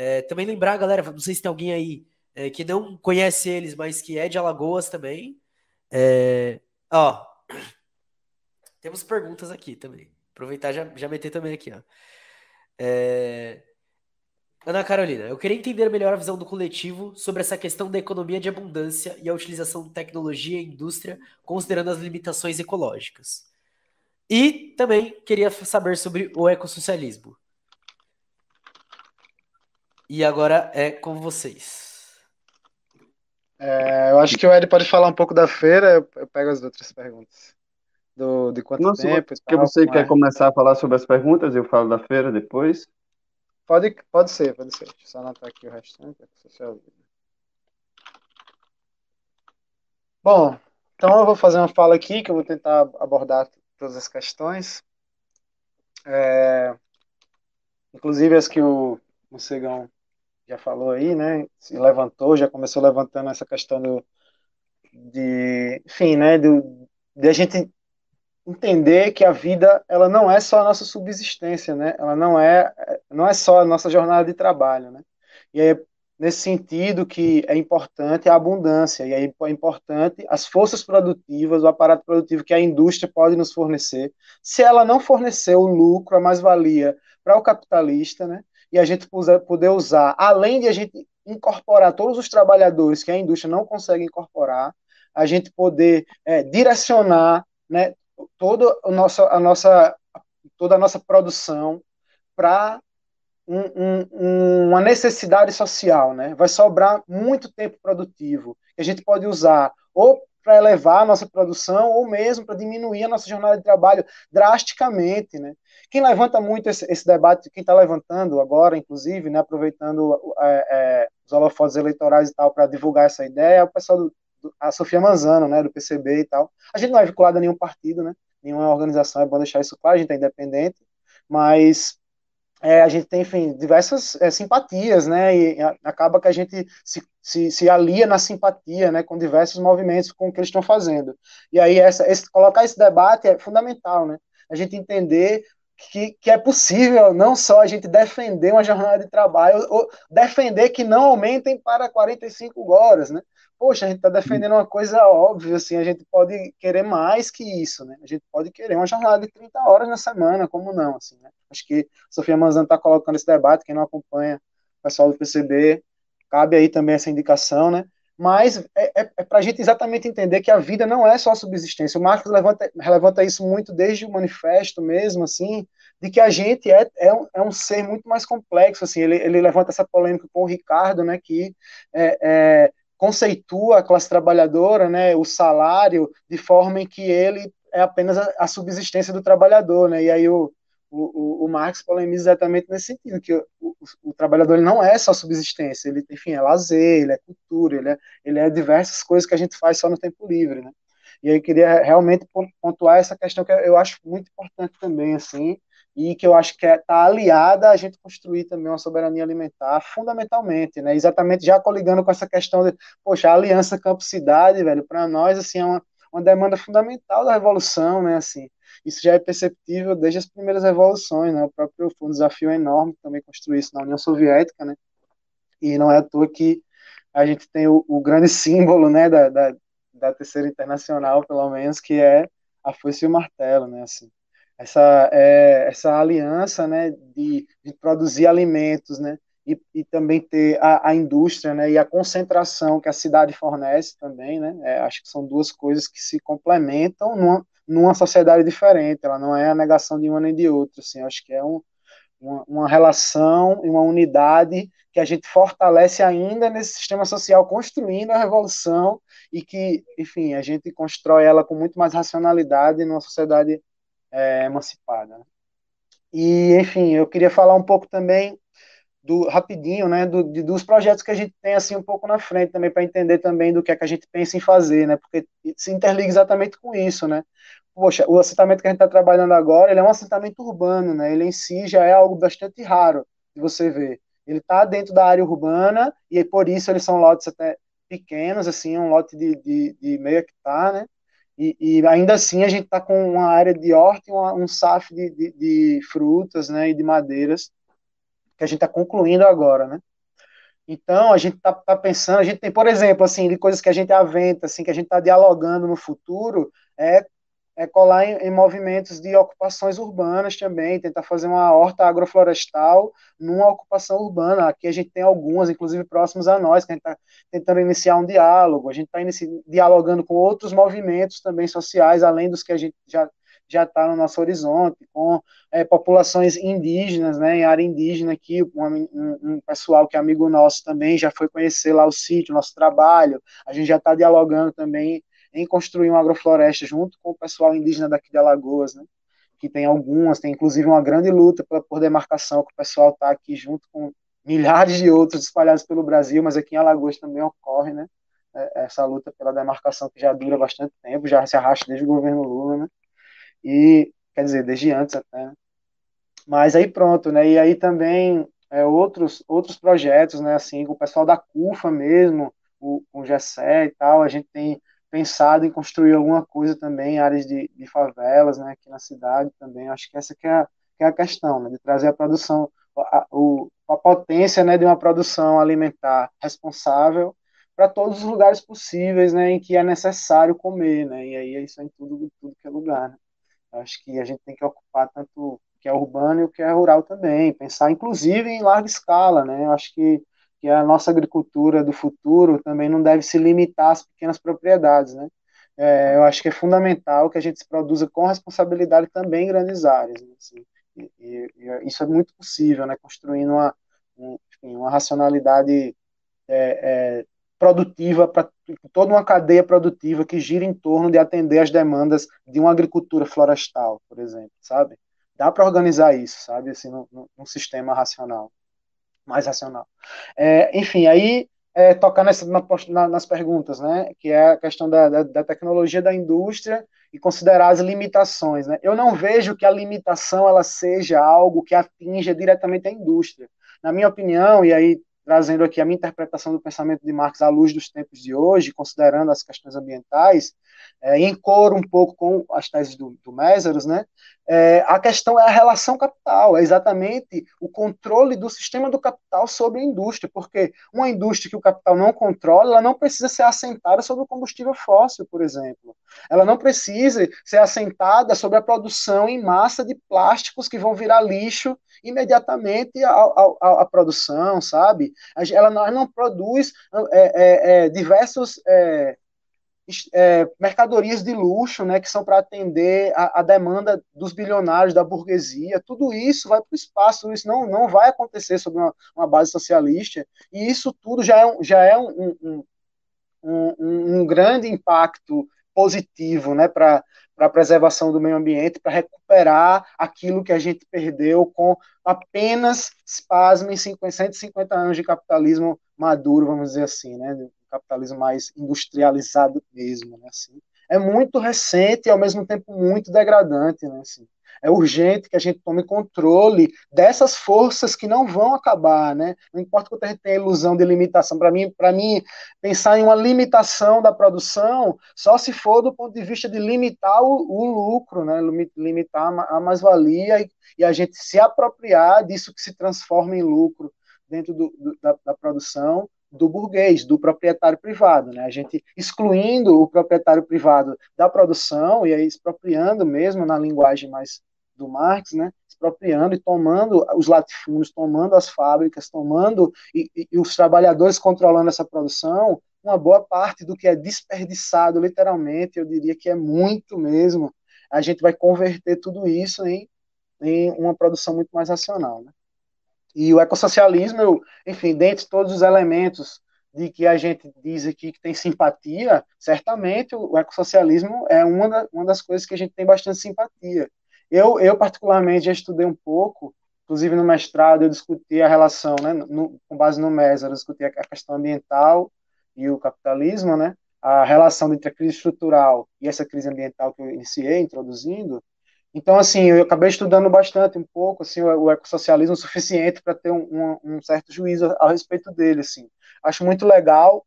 É, também lembrar, galera, não sei se tem alguém aí é, que não conhece eles, mas que é de Alagoas também. É, ó, temos perguntas aqui também. Aproveitar já, já meter também aqui, ó. É, Ana Carolina, eu queria entender melhor a visão do coletivo sobre essa questão da economia de abundância e a utilização de tecnologia e indústria, considerando as limitações ecológicas. E também queria saber sobre o ecossocialismo. E agora é com vocês. É, eu acho que o Ed pode falar um pouco da feira, eu, eu pego as outras perguntas. Do, de quanto Nossa, tempo? Que você quer é. começar a falar sobre as perguntas eu falo da feira depois? Pode, pode ser, pode ser. Deixa eu só anotar aqui o restante. Bom, então eu vou fazer uma fala aqui que eu vou tentar abordar todas as questões. É, inclusive as que o Mocegão já falou aí, né? Se levantou, já começou levantando essa questão do, de, enfim, né? Do, de a gente entender que a vida ela não é só a nossa subsistência, né? Ela não é não é só a nossa jornada de trabalho, né? E é nesse sentido que é importante a abundância e aí é importante as forças produtivas, o aparato produtivo que a indústria pode nos fornecer. Se ela não fornecer o lucro, a mais-valia para o capitalista, né? E a gente poder usar, além de a gente incorporar todos os trabalhadores que a indústria não consegue incorporar, a gente poder é, direcionar né, toda a nossa, a nossa, toda a nossa produção para um, um, uma necessidade social, né? Vai sobrar muito tempo produtivo que a gente pode usar ou para elevar a nossa produção ou mesmo para diminuir a nossa jornada de trabalho drasticamente, né? Quem levanta muito esse, esse debate, quem está levantando agora, inclusive, né, aproveitando é, é, os holofotes eleitorais e tal para divulgar essa ideia, é o pessoal do, do, a Sofia Manzano, né, do PCB e tal. A gente não é vinculado a nenhum partido, né? Nenhuma organização, é bom deixar isso claro, a gente é independente, mas é, a gente tem, enfim, diversas é, simpatias, né, e acaba que a gente se, se, se, alia na simpatia, né, com diversos movimentos com o que eles estão fazendo. E aí, essa, esse, colocar esse debate é fundamental, né, a gente entender que, que é possível não só a gente defender uma jornada de trabalho, ou defender que não aumentem para 45 horas, né, poxa, a gente está defendendo uma coisa óbvia, assim, a gente pode querer mais que isso, né? A gente pode querer uma jornada de 30 horas na semana, como não, assim, né? Acho que a Sofia Manzano está colocando esse debate, quem não acompanha o pessoal do PCB, cabe aí também essa indicação, né? Mas é, é, é para a gente exatamente entender que a vida não é só subsistência. O Marcos levanta, levanta isso muito desde o manifesto mesmo, assim, de que a gente é, é, um, é um ser muito mais complexo, assim, ele, ele levanta essa polêmica com o Ricardo, né, que é, é conceitua a classe trabalhadora, né, o salário, de forma em que ele é apenas a, a subsistência do trabalhador, né? E aí o, o, o, Marx polemiza exatamente nesse sentido, que o, o, o, trabalhador ele não é só subsistência, ele, enfim, é lazer, ele é cultura, ele é, ele é diversas coisas que a gente faz só no tempo livre, né? E aí eu queria realmente pontuar essa questão que eu acho muito importante também, assim, e que eu acho que está é, tá aliada a gente construir também uma soberania alimentar, fundamentalmente, né? Exatamente já coligando com essa questão de, poxa, a aliança campo-cidade, velho, para nós, assim, é uma, uma demanda fundamental da revolução, né? Assim, isso já é perceptível desde as primeiras revoluções, né? O próprio foi um desafio enorme também construir isso na União Soviética, né? E não é à toa que a gente tem o, o grande símbolo, né, da, da, da Terceira Internacional, pelo menos, que é a foice e o martelo, né? Assim, essa, é, essa aliança né, de, de, produzir alimentos, né, e, e também ter a, a, indústria né, e a concentração que a cidade fornece também, né, é, acho que são duas coisas que se complementam numa, numa sociedade diferente, ela não é a negação de uma nem de outra, assim, acho que é um, uma, uma relação e uma unidade que a gente fortalece ainda nesse sistema social, construindo a revolução e que, enfim, a gente constrói ela com muito mais racionalidade numa sociedade é, emancipada. Né? E, enfim, eu queria falar um pouco também do rapidinho, né, do, de, dos projetos que a gente tem assim um pouco na frente também para entender também do que é que a gente pensa em fazer, né, porque se interliga exatamente com isso, né. Poxa, o assentamento que a gente está trabalhando agora, ele é um assentamento urbano, né, ele em si já é algo bastante raro de você ver. Ele está dentro da área urbana e por isso eles são lotes até pequenos, assim, um lote de, de, de meio hectare, né, e, e, ainda assim a gente está com uma área de horta e uma, um SAF de, de, de, frutas né, e de madeiras que a gente está concluindo agora, né? Então, a gente está tá pensando, a gente tem, por exemplo, assim, de coisas que a gente aventa, assim, que a gente está dialogando no futuro, é é colar em, em, movimentos de ocupações urbanas também, tentar fazer uma horta agroflorestal numa ocupação urbana. Aqui a gente tem algumas, inclusive próximos a nós, que a gente está tentando iniciar um diálogo, a gente está dialogando com outros movimentos também sociais, além dos que a gente já já está no nosso horizonte, com é, populações indígenas, né, em área indígena aqui, um, um, pessoal que é amigo nosso também já foi conhecer lá o sítio, nosso trabalho, a gente já está dialogando também em construir uma agrofloresta junto com o pessoal indígena daqui de Alagoas, né? que tem algumas, tem inclusive uma grande luta por, por demarcação, que o pessoal está aqui junto com milhares de outros espalhados pelo Brasil, mas aqui em Alagoas também ocorre, né? É, essa luta pela demarcação que já dura bastante tempo, já se arrasta desde o governo Lula, né? E, quer dizer, desde antes até, né? Mas aí pronto, né? E aí também é, outros, outros projetos, né? Assim, com o pessoal da CUFA mesmo, o, o GSE e tal, a gente tem pensado em construir alguma coisa também em áreas de, de favelas, né, aqui na cidade também. Acho que essa que é a, que é a questão, né, de trazer a produção, a, o, a potência, né, de uma produção alimentar responsável para todos os lugares possíveis, né, em que é necessário comer, né, e aí é isso é em tudo, tudo que é lugar, né. Acho que a gente tem que ocupar tanto o que é urbano e o que é rural também, pensar inclusive em larga escala, né, acho que que a nossa agricultura do futuro também não deve se limitar às pequenas propriedades, né? É, eu acho que é fundamental que a gente se produza com responsabilidade também em grandes áreas, né? assim, e, e, e, isso é muito possível, né? Construindo uma, um, enfim, uma racionalidade é, é, produtiva para toda uma cadeia produtiva que gira em torno de atender as demandas de uma agricultura florestal, por exemplo, sabe? Dá para organizar isso, sabe? Assim, num, num sistema racional mais racional. É, enfim, aí é, tocar nessa, na, nas perguntas, né, que é a questão da, da, da, tecnologia da indústria e considerar as limitações. Né? Eu não vejo que a limitação ela seja algo que atinja diretamente a indústria. Na minha opinião, e aí trazendo aqui a minha interpretação do pensamento de Marx à luz dos tempos de hoje, considerando as questões ambientais, é, em coro um pouco com as teses do, do Mésaros, né, é, a questão é a relação capital, é exatamente o controle do sistema do capital sobre a indústria, porque uma indústria que o capital não controla, ela não precisa ser assentada sobre o combustível fóssil, por exemplo. Ela não precisa ser assentada sobre a produção em massa de plásticos que vão virar lixo imediatamente à, produção, sabe? Ela não, ela não produz é, é, é diversos é, mercadorias de luxo, né, que são para atender a, a, demanda dos bilionários, da burguesia, tudo isso vai para o espaço, tudo isso não, não vai acontecer sob uma, uma, base socialista, e isso tudo já é um, já é um, um, um, um grande impacto positivo né, para a preservação do meio ambiente, para recuperar aquilo que a gente perdeu com apenas, pasmem, 150 anos de capitalismo maduro, vamos dizer assim, né? Capitalismo mais industrializado mesmo, né? Assim, é muito recente e ao mesmo tempo muito degradante, né? Assim, é urgente que a gente tome controle dessas forças que não vão acabar, né? Não importa que a gente tenha ilusão de limitação. Para mim, para mim, pensar em uma limitação da produção só se for do ponto de vista de limitar o, o lucro, né? Limitar a mais-valia e, e, a gente se apropriar disso que se transforma em lucro dentro do, do, da, da produção do burguês, do proprietário privado, né? A gente excluindo o proprietário privado da produção e aí expropriando mesmo na linguagem mais do Marx, né, expropriando e tomando os latifúndios, tomando as fábricas, tomando e, e, os trabalhadores controlando essa produção, uma boa parte do que é desperdiçado, literalmente, eu diria que é muito mesmo, a gente vai converter tudo isso em, em uma produção muito mais racional. Né? E o ecossocialismo, eu, enfim, dentre todos os elementos de que a gente diz aqui que tem simpatia, certamente o ecossocialismo é uma, da, uma das coisas que a gente tem bastante simpatia. Eu, eu particularmente, já estudei um pouco, inclusive no mestrado eu discuti a relação, né, no, com base no MES, eu discuti a questão ambiental e o capitalismo, né, a relação entre a crise estrutural e essa crise ambiental que eu iniciei, introduzindo. Então, assim, eu acabei estudando bastante, um pouco, assim, o, o ecossocialismo suficiente para ter um, um, certo juízo a, a respeito dele, assim. Acho muito legal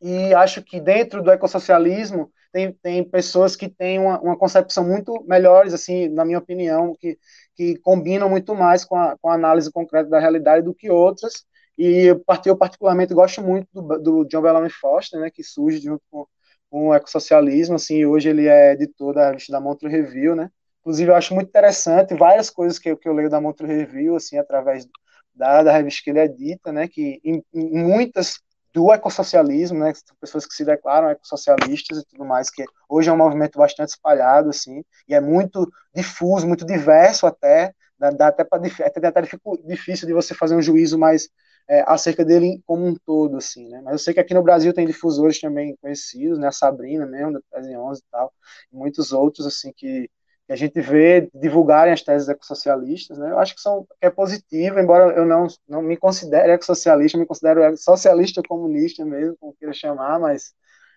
e acho que dentro do ecossocialismo tem, tem pessoas que têm uma, uma concepção muito melhores, assim, na minha opinião, que, que combinam muito mais com a, com a análise concreta da realidade do que outras. E eu, particularmente, gosto muito do, do John Bellamy Foster, né, que surge junto com, com o ecossocialismo, assim, hoje ele é editor da revista da Montreux Review, né, inclusive eu acho muito interessante várias coisas que, que eu leio da Montreux Review, assim, através da, da revista que ele edita, né, que em, em muitas do ecossocialismo, né, pessoas que se declaram ecossocialistas e tudo mais, que hoje é um movimento bastante espalhado, assim, e é muito difuso, muito diverso até, dá, dá até, pra, até, até difícil de você fazer um juízo mais é, acerca dele como um todo, assim, né, mas eu sei que aqui no Brasil tem difusores também conhecidos, né, a Sabrina mesmo, da Tese 11 e tal, e muitos outros, assim, que que a gente vê divulgarem as teses ecossocialistas, né? Eu acho que são que é positivo, embora eu não não me considere ecossocialista, me considero socialista comunista mesmo, como queira chamar, mas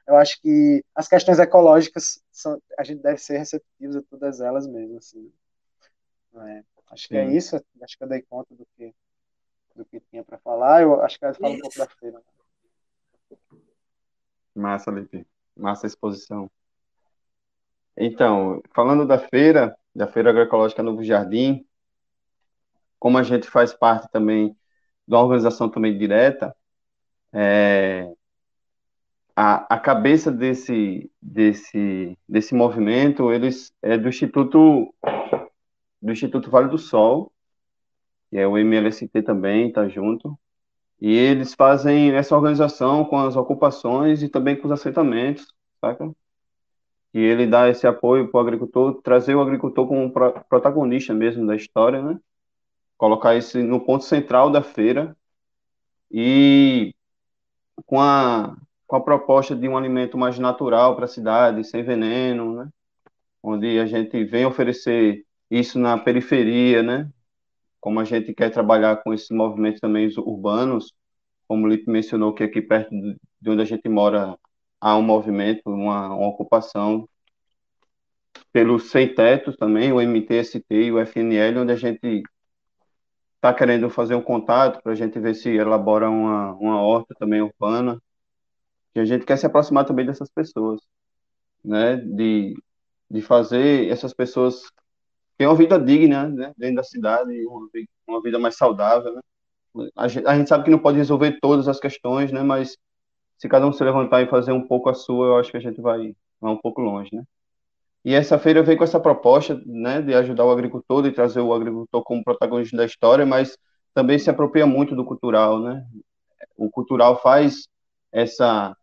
eu acho que as questões ecológicas são, a gente deve ser receptivos a todas elas mesmo, assim. É, acho que é Sim. é isso. Acho que eu dei conta do que do que tinha para falar. Eu acho que eu falo um pouco da feira. Massa, Lipe. Massa exposição. Então, falando da feira, da Feira Agroecológica Novo Jardim, como a gente faz parte também da organização também direta, é, a, a cabeça desse, desse, desse movimento eles é do Instituto do Instituto Vale do Sol, que é o MLST também, está junto, e eles fazem essa organização com as ocupações e também com os assentamentos, saca? E ele dá esse apoio para o agricultor, trazer o agricultor como protagonista mesmo da história, né? Colocar isso no ponto central da feira e com a, com a proposta de um alimento mais natural para a cidade, sem veneno, né? Onde a gente vem oferecer isso na periferia, né? Como a gente quer trabalhar com esses movimentos também urbanos, como o Lipe mencionou que aqui perto de onde a gente mora há um movimento, uma, uma ocupação pelos sem tetos também, o MTST e o FNL, onde a gente está querendo fazer um contato para a gente ver se elabora uma, uma horta também urbana, que a gente quer se aproximar também dessas pessoas, né, de, de fazer essas pessoas ter uma vida digna, né, dentro da cidade, uma, uma vida mais saudável, né. A gente, a gente sabe que não pode resolver todas as questões, né, mas se cada um se levantar e fazer um pouco a sua, eu acho que a gente vai, vai um pouco longe, né? E essa feira veio com essa proposta, né, de ajudar o agricultor, de trazer o agricultor como protagonista da história, mas também se apropria muito do cultural, né? O cultural faz essa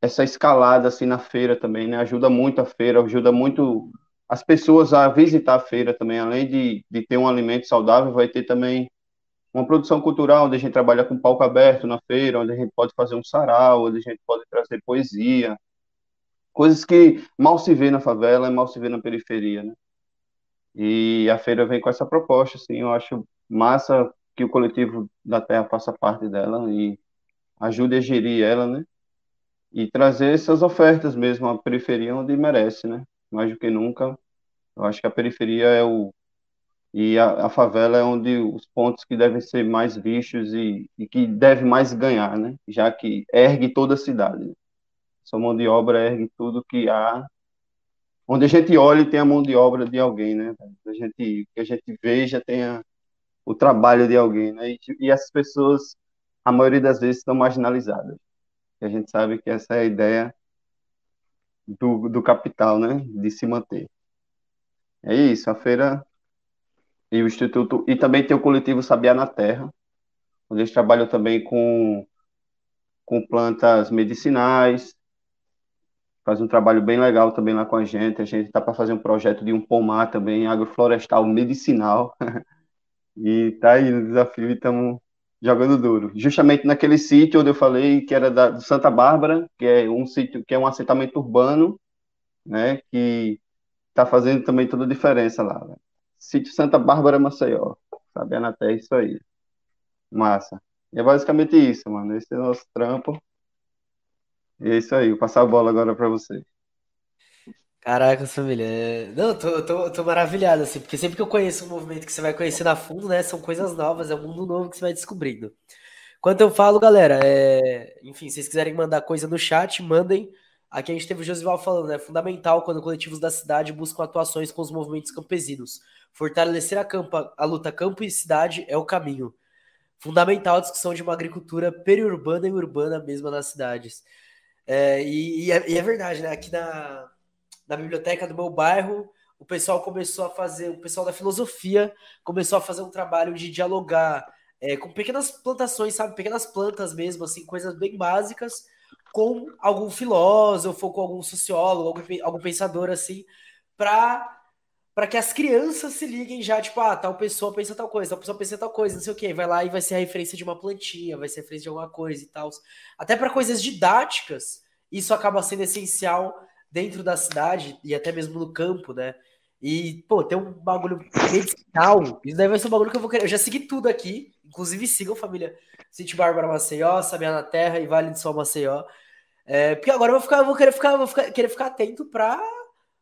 essa escalada assim na feira também, né? Ajuda muito a feira, ajuda muito as pessoas a visitar a feira também, além de, de ter um alimento saudável, vai ter também uma produção cultural, onde a gente trabalha com palco aberto na feira, onde a gente pode fazer um sarau, onde a gente pode trazer poesia, coisas que mal se vê na favela, mal se vê na periferia, né? E a feira vem com essa proposta, assim, eu acho massa que o coletivo da Terra faça parte dela e ajude a gerir ela, né? E trazer essas ofertas mesmo à periferia onde merece, né? Mais do que nunca, eu acho que a periferia é o e a, a favela é onde os pontos que devem ser mais vistos e, e que deve mais ganhar, né? Já que ergue toda a cidade. Né? Sua mão de obra ergue tudo que há onde a gente olha e tem a mão de obra de alguém, né? A gente, que a gente veja tenha o trabalho de alguém, né? E, e pessoas, a maioria das vezes, estão marginalizadas. E a gente sabe que essa é a ideia do, do capital, né? De se manter. É isso, a feira e o Instituto, e também tem o coletivo Sabiá na Terra, onde eles trabalham também com, com plantas medicinais, faz um trabalho bem legal também lá com a gente. A gente está para fazer um projeto de um pomar também, agroflorestal medicinal. e tá aí no desafio e estamos jogando duro. Justamente naquele sítio onde eu falei que era da, Santa Bárbara, que é um sítio que é um assentamento urbano, né, que está fazendo também toda a diferença lá. Né? Sítio Santa Bárbara Maceió. Sabe, até isso aí. Massa. E é basicamente isso, mano. Esse é o nosso trampo. E é isso aí, vou passar a bola agora para você. Caraca, família. É... Não, tô, tô, tô maravilhado, assim, porque sempre que eu conheço um movimento que você vai conhecendo a fundo, né? São coisas novas, é um mundo novo que você vai descobrindo. Quanto eu falo, galera, é... enfim, se vocês quiserem mandar coisa no chat, mandem. Aqui a gente teve o Josival falando, é fundamental quando coletivos da cidade buscam atuações com os movimentos campesinos. Fortalecer a, a luta campo e cidade é o caminho. Fundamental a discussão de uma agricultura periurbana e urbana mesmo nas cidades. É, e, e, é, e, é, verdade, né? Aqui na, na biblioteca do meu bairro, o pessoal começou a fazer, o pessoal da filosofia começou a fazer um trabalho de dialogar é, com pequenas plantações, sabe? Pequenas plantas mesmo, assim, coisas bem básicas, com algum filósofo, com algum sociólogo, algum, algum pensador, assim, para para que as crianças se liguem já, tipo, ah, tal pessoa pensa tal coisa, tal pessoa pensa tal coisa, não sei o quê. Vai lá e vai ser a referência de uma plantinha, vai ser a referência de alguma coisa e tal. Até para coisas didáticas, isso acaba sendo essencial dentro da cidade e até mesmo no campo, né? E, pô, tem um bagulho medicinal. Isso daí vai ser um bagulho que eu vou querer. Eu já segui tudo aqui, inclusive sigam família City Bárbara Maceió, Sabia na Terra e Vale do Sol Maceió. É, porque agora eu vou ficar, eu vou querer ficar, vou ficar, querer ficar atento para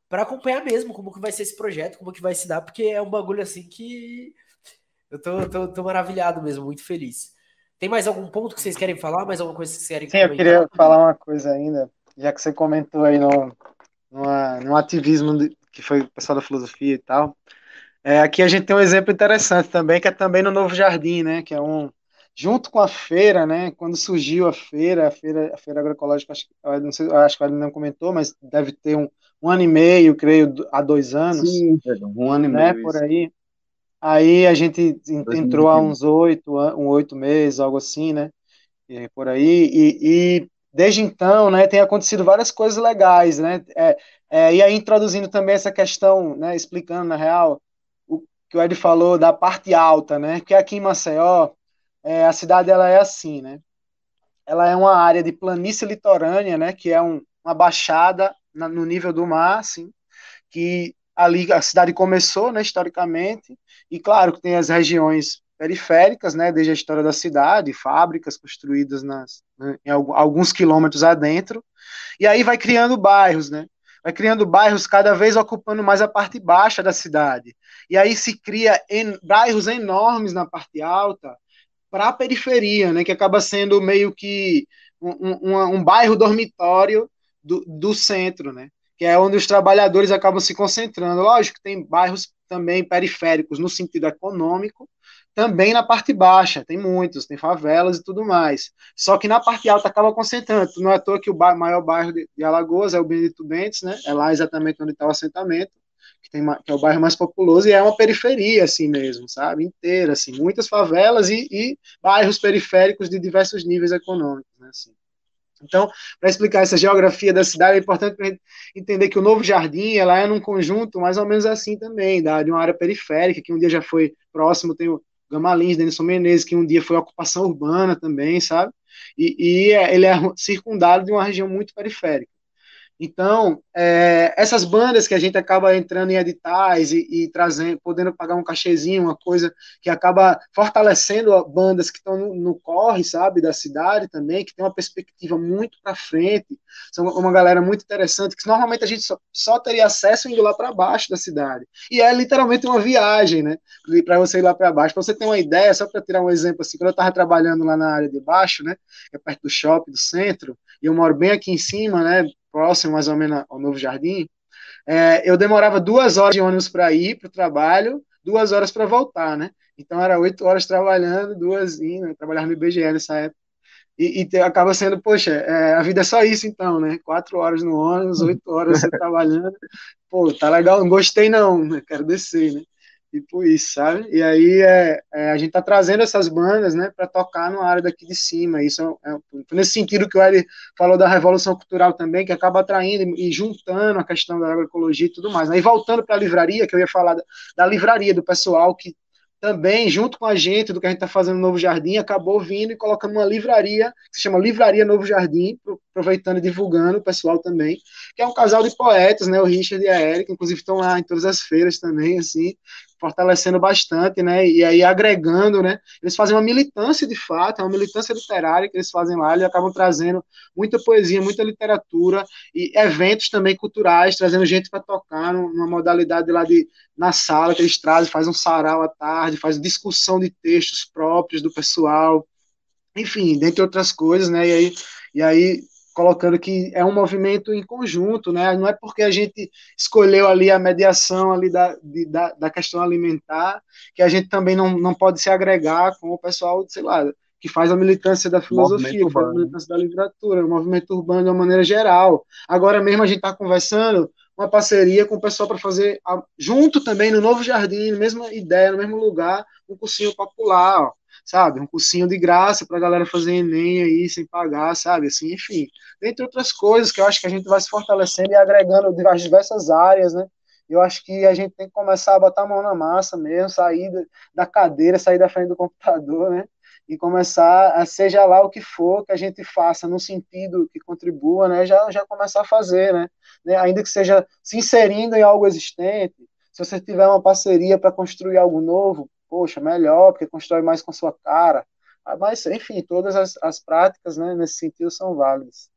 para acompanhar mesmo como que vai ser esse projeto, como que vai se dar, porque é um bagulho assim que eu tô, tô, tô maravilhado mesmo, muito feliz. Tem mais algum ponto que vocês querem falar? Mais alguma coisa que vocês querem Sim, comentar? eu queria falar uma coisa ainda, já que você comentou aí no, numa, no ativismo de, que foi o pessoal da filosofia e tal. É, aqui a gente tem um exemplo interessante também, que é também no Novo Jardim, né? Que é um, junto com a feira, né? Quando surgiu a feira, a feira, a feira agroecológica, acho, não sei, acho que ele não comentou, mas deve ter um, um ano e meio, creio, há dois anos. Sim, um ano e né, meio. Por aí. Aí a gente entrou há uns oito, um oito meses, algo assim, né? E, por aí. E, e, desde então, né, tem acontecido várias coisas legais, né? É, é, e aí introduzindo também essa questão, né, explicando na real o que o Ed falou da parte alta, né? Porque aqui em Maceió é, a cidade ela é assim, né? Ela é uma área de planície litorânea, né? Que é um, uma baixada na, no nível do mar, assim, que ali a cidade começou, né? Historicamente, e claro que tem as regiões periféricas, né? Desde a história da cidade, fábricas construídas nas, né, em alguns quilômetros adentro, e aí vai criando bairros, né? vai criando bairros cada vez ocupando mais a parte baixa da cidade. E aí se cria en, bairros enormes na parte alta, para a periferia, né, que acaba sendo meio que um, um, um bairro dormitório do, do centro, né, que é onde os trabalhadores acabam se concentrando. Lógico que tem bairros também periféricos no sentido econômico, também na parte baixa, tem muitos, tem favelas e tudo mais. Só que na parte alta acaba concentrando. Não é à toa que o maior bairro de, Alagoas é o Benedito Bentes, né? É lá exatamente onde está o assentamento que, tem, que é o bairro mais populoso, e é uma periferia, assim mesmo, sabe? Inteira, assim, muitas favelas e, e bairros periféricos de diversos níveis econômicos, né? Assim. Então, para explicar essa geografia da cidade, é importante entender que o Novo Jardim ela é num conjunto mais ou menos assim também, da, de uma área periférica, que um dia já foi próximo, tem o Gamalins, Denilson Menezes, que um dia foi ocupação urbana também, sabe? E, e é, ele é circundado de uma região muito periférica. Então, é, essas bandas que a gente acaba entrando em editais e, e, trazendo, podendo pagar um cachezinho, uma coisa que acaba fortalecendo bandas que estão no, no, corre, sabe, da cidade também, que tem uma perspectiva muito para frente, são uma galera muito interessante, que normalmente a gente só, só teria acesso indo lá para baixo da cidade. E é literalmente uma viagem, né, para você ir lá para baixo. Para você ter uma ideia, só para tirar um exemplo assim, quando eu estava trabalhando lá na área de baixo, né, que é perto do shopping, do centro, e eu moro bem aqui em cima, né, próximo mais ou menos ao Novo Jardim, é, eu demorava duas horas de ônibus para ir para o trabalho, duas horas para voltar, né? Então era oito horas trabalhando, duas indo, eu trabalhava no IBGE nessa época. E, e te, acaba sendo, poxa, é, a vida é só isso então, né? Quatro horas no ônibus, oito horas você trabalhando. Pô, tá legal, não gostei não, né? quero descer, né? Tipo isso, sabe? E aí é, é, a gente tá trazendo essas bandas, né, para tocar no área daqui de cima. Isso é, é, nesse sentido que o Eli falou da revolução cultural também, que acaba atraindo e juntando a questão da agroecologia e tudo mais. Aí voltando para a livraria, que eu ia falar da, da livraria do pessoal que também, junto com a gente, do que a gente está fazendo no Novo Jardim, acabou vindo e colocando uma livraria, que se chama Livraria Novo Jardim, aproveitando e divulgando o pessoal também, que é um casal de poetas, né, o Richard e a Erika, inclusive estão lá em todas as feiras também, assim, fortalecendo bastante, né, e aí agregando, né, eles fazem uma militância de fato, é uma militância literária que eles fazem lá, eles acabam trazendo muita poesia, muita literatura e eventos também culturais, trazendo gente para tocar numa modalidade lá de na sala que eles trazem, faz um sarau à tarde, faz discussão de textos próprios do pessoal, enfim, dentre outras coisas, né, e aí, e aí colocando que é um movimento em conjunto, né? Não é porque a gente escolheu ali a mediação ali da, de, da, da, questão alimentar que a gente também não, não pode se agregar com o pessoal, sei lá, que faz a militância da filosofia, que faz a militância da literatura, o movimento urbano de uma maneira geral. Agora mesmo a gente está conversando uma parceria com o pessoal para fazer, junto também no Novo Jardim, mesma ideia, no mesmo lugar, um cursinho popular, ó sabe? Um cursinho de graça para a galera fazer Enem aí sem pagar, sabe? Assim, enfim, dentre outras coisas que eu acho que a gente vai se fortalecendo e agregando as diversas áreas, né? Eu acho que a gente tem que começar a botar a mão na massa mesmo, sair da cadeira, sair da frente do computador, né? E começar, a, seja lá o que for que a gente faça no sentido que contribua, né? Já, já começar a fazer, né? né? Ainda que seja se inserindo em algo existente, se você tiver uma parceria para construir algo novo, poxa, melhor, porque constrói mais com a sua cara. Ah, mas, enfim, todas as, as práticas, né, nesse sentido, são válidas.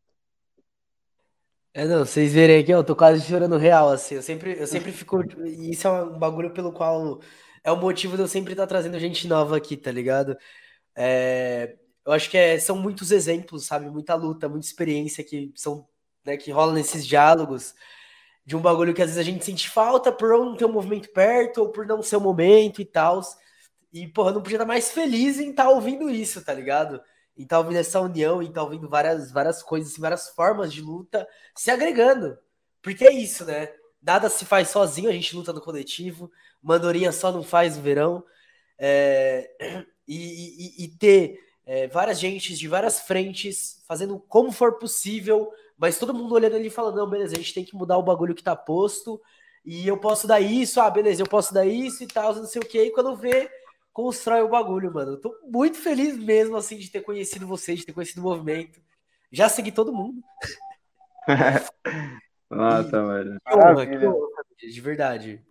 É, não, vocês verem aqui, eu tô quase chorando real, assim, eu sempre, eu sempre fico, e isso é um bagulho pelo qual, é o motivo de eu sempre estar trazendo gente nova aqui, tá ligado? É, eu acho que é, são muitos exemplos, sabe, muita luta, muita experiência que são, né, que rola nesses diálogos, de um bagulho que às vezes a gente sente falta por não ter um movimento perto, ou por não ser o um momento e tal, e, porra, não podia estar mais feliz em estar tá ouvindo isso, tá ligado? Em estar tá ouvindo essa união, em estar tá ouvindo várias, várias coisas, assim, várias formas de luta se agregando. Porque é isso, né? Nada se faz sozinho, a gente luta no coletivo. Mandorinha só não faz o verão. É... E, e, e, ter é, várias gentes de várias frentes fazendo como for possível, mas todo mundo olhando ali e falando: não, beleza, a gente tem que mudar o bagulho que tá posto. E eu posso dar isso, ah, beleza, eu posso dar isso e tal, não sei o que. E quando vê, constrói o bagulho, mano. Eu tô muito feliz mesmo, assim, de ter conhecido vocês, de ter conhecido o movimento. Já segui todo mundo. Nossa, e, velho. Que honra, que honra, de verdade.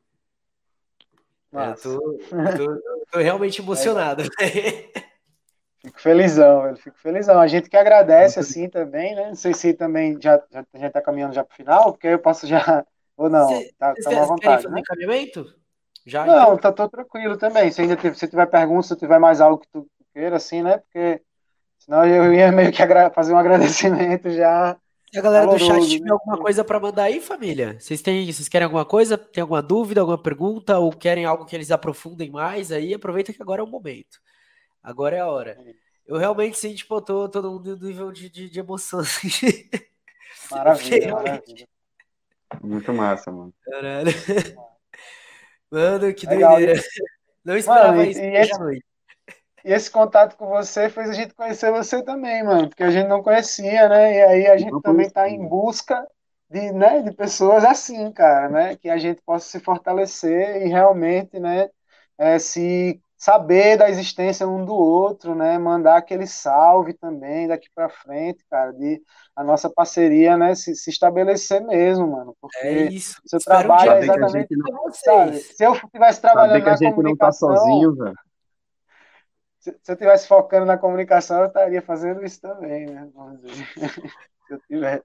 É, tô, tô, tô, realmente emocionado. Fico felizão, velho. Fico felizão. A gente que agradece, assim, também, né? Não sei se também já, já, a gente tá caminhando já pro final, porque aí eu posso já. Ou não, Cê, tá, tá à vontade. Fazer né? encaminhamento? Já, não, então... tá tô tranquilo também. Se ainda se tiver perguntas, se tiver mais algo que tu queira, assim, né? Porque senão eu ia meio que fazer um agradecimento já. Se a galera do chat tiver né? alguma coisa para mandar aí, família, vocês têm, vocês querem alguma coisa? Tem alguma dúvida, alguma pergunta ou querem algo que eles aprofundem mais? Aí aproveita que agora é o momento. Agora é a hora. Eu realmente sim, tipo, tô, tô no nível de, de, de emoção. Assim. Maravilha, maravilha. Muito massa, mano. Caralho. Mano, que Legal. doideira. Não esperava mano, isso. E esse, e esse contato com você fez a gente conhecer você também, mano, porque a gente não conhecia, né? E aí a gente não também está em busca de, né, de pessoas assim, cara, né? Que a gente possa se fortalecer e realmente, né, é, se saber da existência um do outro, né? Mandar aquele salve também daqui para frente, cara, de a nossa parceria, né, se, se estabelecer mesmo, mano. Porque é isso. seu trabalho é exatamente não... sabe, Se eu estivesse trabalhando na comunicação, não tá sozinho, velho. Se, se eu estivesse focando na comunicação, eu estaria fazendo isso também, né? Vamos dizer. tiver...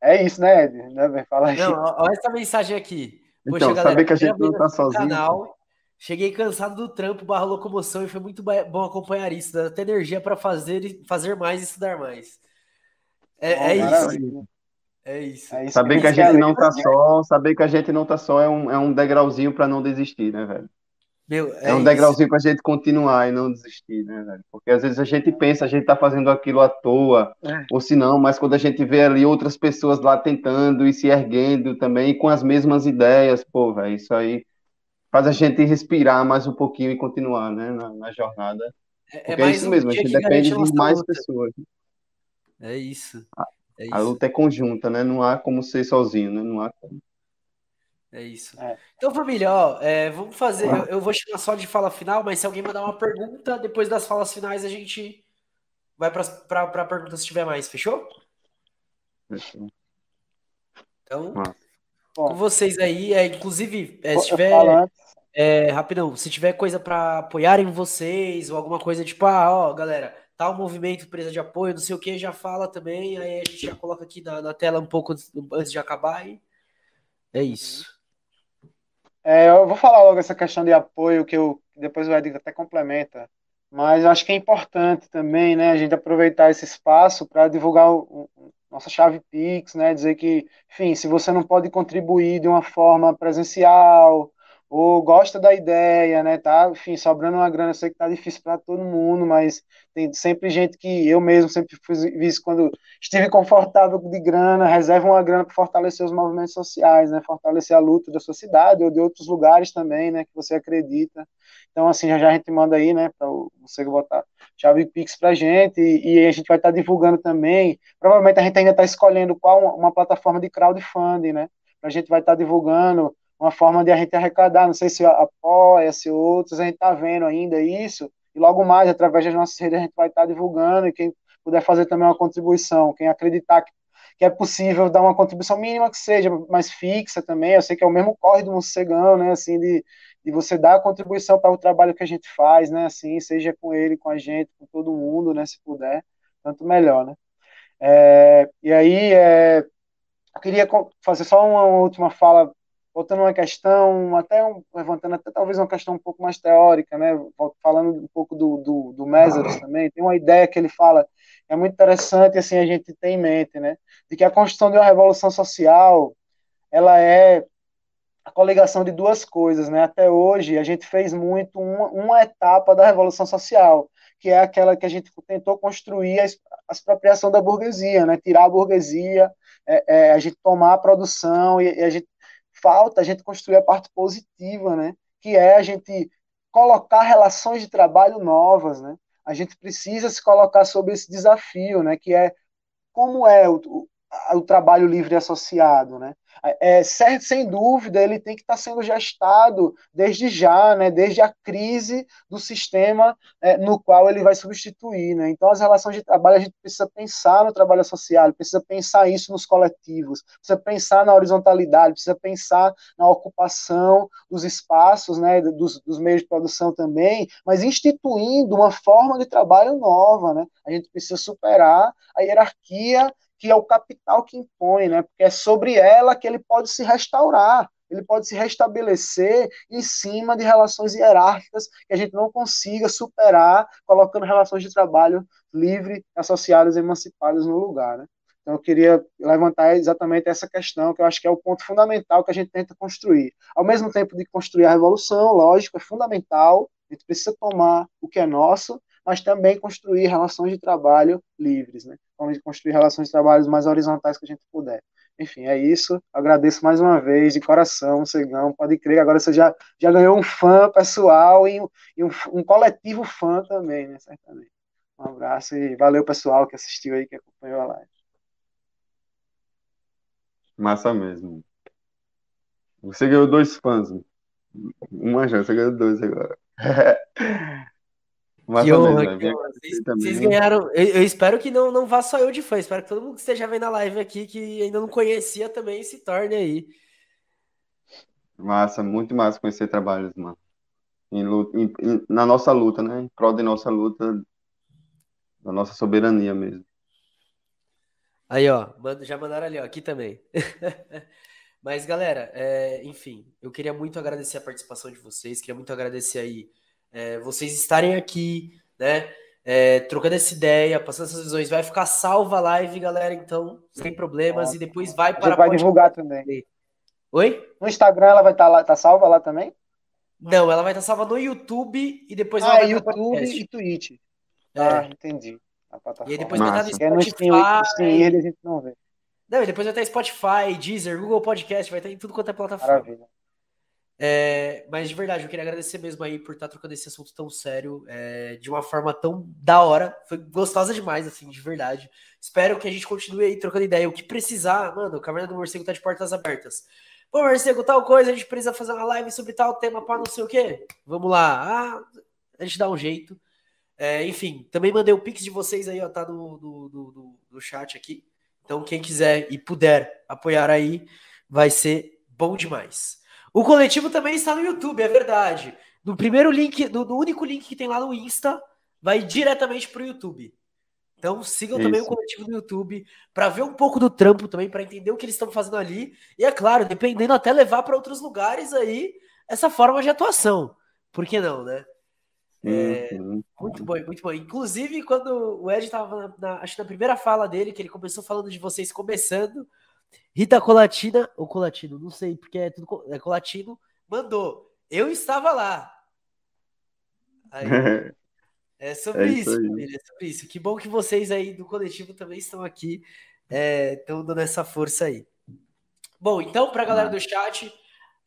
É isso, né, Ed? Né, Fala aí. Não, olha essa mensagem aqui. Poxa, então, galera, saber que a gente não tá sozinho. Canal, Cheguei cansado do trampo barra locomoção e foi muito bom acompanhar isso. Dá até energia para fazer, fazer mais e estudar mais. É, oh, é isso. É isso. É isso saber que, que a gente não tá só, saber que a gente não tá só é um, é um degrauzinho para não desistir, né, velho? Meu, é, é, um degrauzinho para a gente continuar e não desistir, né, velho? Porque às vezes a gente pensa, a gente tá fazendo aquilo à toa, é. ou se não, mas quando a gente vê ali outras pessoas lá tentando e se erguendo também com as mesmas ideias, pô, velho, isso aí faz a gente respirar mais um pouquinho e continuar, né, na, na jornada. É, é, é isso mesmo, a gente depende de mais luta. pessoas. É isso. é isso. A luta é conjunta, né? Não há como ser sozinho, né? Não há como. É isso. É. Então, família, ó, é, vamos fazer. Eu, eu, vou chamar só de fala final, mas se alguém mandar uma pergunta, depois das falas finais a gente vai para a pergunta se tiver mais, fechou? Fechou. Então, ah. com vocês aí, é, inclusive, é, se tiver. É, rapidão, se tiver coisa para apoiarem vocês, ou alguma coisa tipo, ah, ó, galera, tal movimento, empresa de apoio, não sei o que, já fala também, aí a gente já coloca aqui na, na tela um pouco antes de acabar e é isso. É, eu vou falar logo essa questão de apoio, que eu depois o Ed até complementa, mas acho que é importante também, né, a gente aproveitar esse espaço para divulgar o, o, nossa chave Pix, né, dizer que, enfim, se você não pode contribuir de uma forma presencial, ou gosta da ideia, né, tá, enfim, sobrando uma grana, eu sei que tá difícil para todo mundo, mas tem sempre gente que eu mesmo sempre fiz isso quando estive confortável de grana, reserva uma grana para fortalecer os movimentos sociais, né, fortalecer a luta da sua cidade ou de outros lugares também, né, que você acredita. Então, assim, já, já a gente manda aí, né, para você botar chave Pix pra gente e, e a gente vai estar tá divulgando também. Provavelmente a gente ainda está escolhendo qual uma, uma plataforma de crowdfunding, né, a gente vai estar tá divulgando uma forma de a gente arrecadar, não sei se apoia, se outros, a gente está vendo ainda isso, e logo mais, através das nossas redes, a gente vai estar tá divulgando, e quem puder fazer também uma contribuição, quem acreditar que, que é possível dar uma contribuição mínima que seja, mais fixa também, eu sei que é o mesmo corre do Mocegão, né, assim, de, de você dar a contribuição para o trabalho que a gente faz, né, assim, seja com ele, com a gente, com todo mundo, né, se puder, tanto melhor, né. É, e aí, é, eu queria fazer só uma última fala voltando uma questão, até um, levantando até talvez uma questão um pouco mais teórica, né? Falando um pouco do, do, do também, tem uma ideia que ele fala, é muito interessante, assim, a gente tem em mente, né? De que a construção de uma revolução social, ela é a coligação de duas coisas, né? Até hoje, a gente fez muito uma, uma etapa da revolução social, que é aquela que a gente tentou construir a, a expropriação da burguesia, né? Tirar a burguesia, é, é, a gente tomar a produção e, e a gente falta a gente construir a parte positiva, né? Que é a gente colocar relações de trabalho novas, né? A gente precisa se colocar sobre esse desafio, né? Que é como é o, o, trabalho livre associado, né? é, certo, sem dúvida, ele tem que estar sendo gestado desde já, né, desde a crise do sistema é, no qual ele vai substituir. Né? Então, as relações de trabalho, a gente precisa pensar no trabalho social, precisa pensar isso nos coletivos, precisa pensar na horizontalidade, precisa pensar na ocupação dos espaços, né, dos, dos meios de produção também, mas instituindo uma forma de trabalho nova. Né? A gente precisa superar a hierarquia que é o capital que impõe, né? Porque é sobre ela que ele pode se restaurar, ele pode se restabelecer em cima de relações hierárquicas que a gente não consiga superar, colocando relações de trabalho livre, associadas, emancipadas no lugar, né? Então, eu queria levantar exatamente essa questão, que eu acho que é o ponto fundamental que a gente tenta construir. Ao mesmo tempo de construir a revolução, lógico, é fundamental, a gente precisa tomar o que é nosso, mas também construir relações de trabalho livres, né? Vamos construir relações de trabalho mais horizontais que a gente puder. Enfim, é isso. Agradeço mais uma vez, de coração, Cegão. Pode crer, agora você já, já ganhou um fã pessoal e, um, e um, um coletivo fã também, né? Certamente. Um abraço e valeu, pessoal, que assistiu aí, que acompanhou a live. Massa mesmo. Você ganhou dois fãs. Uma já, você ganhou dois agora. Que honra, que honra. Vocês, vocês, ganharam. Eu, eu, espero que não, não vá só eu de fã. Espero que todo mundo que esteja vendo a live aqui, que ainda não conhecia também, se torne aí. Massa, muito massa conhecer trabalhos, mano. Em em, em, na nossa luta, né? Em prol de nossa luta, da nossa soberania mesmo. Aí, ó, já mandaram ali, ó, aqui também. Mas, galera, é, enfim, eu queria muito agradecer a participação de vocês, queria muito agradecer aí é, vocês estarem aqui, né? É, trocando essa ideia, passando essas visões. Vai ficar salva a live, galera, então, sem problemas, e depois vai para. A gente vai divulgar também. Oi? No Instagram ela vai estar tá lá, tá salva lá também? Não, ela vai estar tá salva no YouTube e depois ah, ela vai YouTube e Twitch. É. Ah, entendi. E aí depois vai estar no Spotify. É no Steam, a gente não vê. Não, e depois vai estar Spotify, Deezer, Google Podcast, vai estar em tudo quanto é plataforma. Maravilha. É, mas de verdade, eu queria agradecer mesmo aí por estar trocando esse assunto tão sério, é, de uma forma tão da hora. Foi gostosa demais, assim, de verdade. Espero que a gente continue aí trocando ideia. O que precisar, mano, o Caverna do Morcego tá de portas abertas. Pô, Morcego, tal coisa, a gente precisa fazer uma live sobre tal tema para não sei o quê. Vamos lá. Ah, a gente dá um jeito. É, enfim, também mandei o pix de vocês aí, ó, tá no, no, no, no chat aqui. Então, quem quiser e puder apoiar aí, vai ser bom demais. O coletivo também está no YouTube, é verdade. No primeiro link, no, no único link que tem lá no Insta, vai diretamente para o YouTube. Então sigam Isso. também o coletivo no YouTube para ver um pouco do trampo também, para entender o que eles estão fazendo ali. E é claro, dependendo até levar para outros lugares aí essa forma de atuação. Por que não, né? É, muito bom, muito bom. Inclusive, quando o Ed estava, na, na, acho na primeira fala dele, que ele começou falando de vocês começando, Rita Colatina, ou Colatino, não sei, porque é tudo é Colatino, mandou. Eu estava lá. Aí, é sobre é isso, isso família, é sobre isso. Que bom que vocês aí do coletivo também estão aqui, estão é, dando essa força aí. Bom, então, para a galera do chat,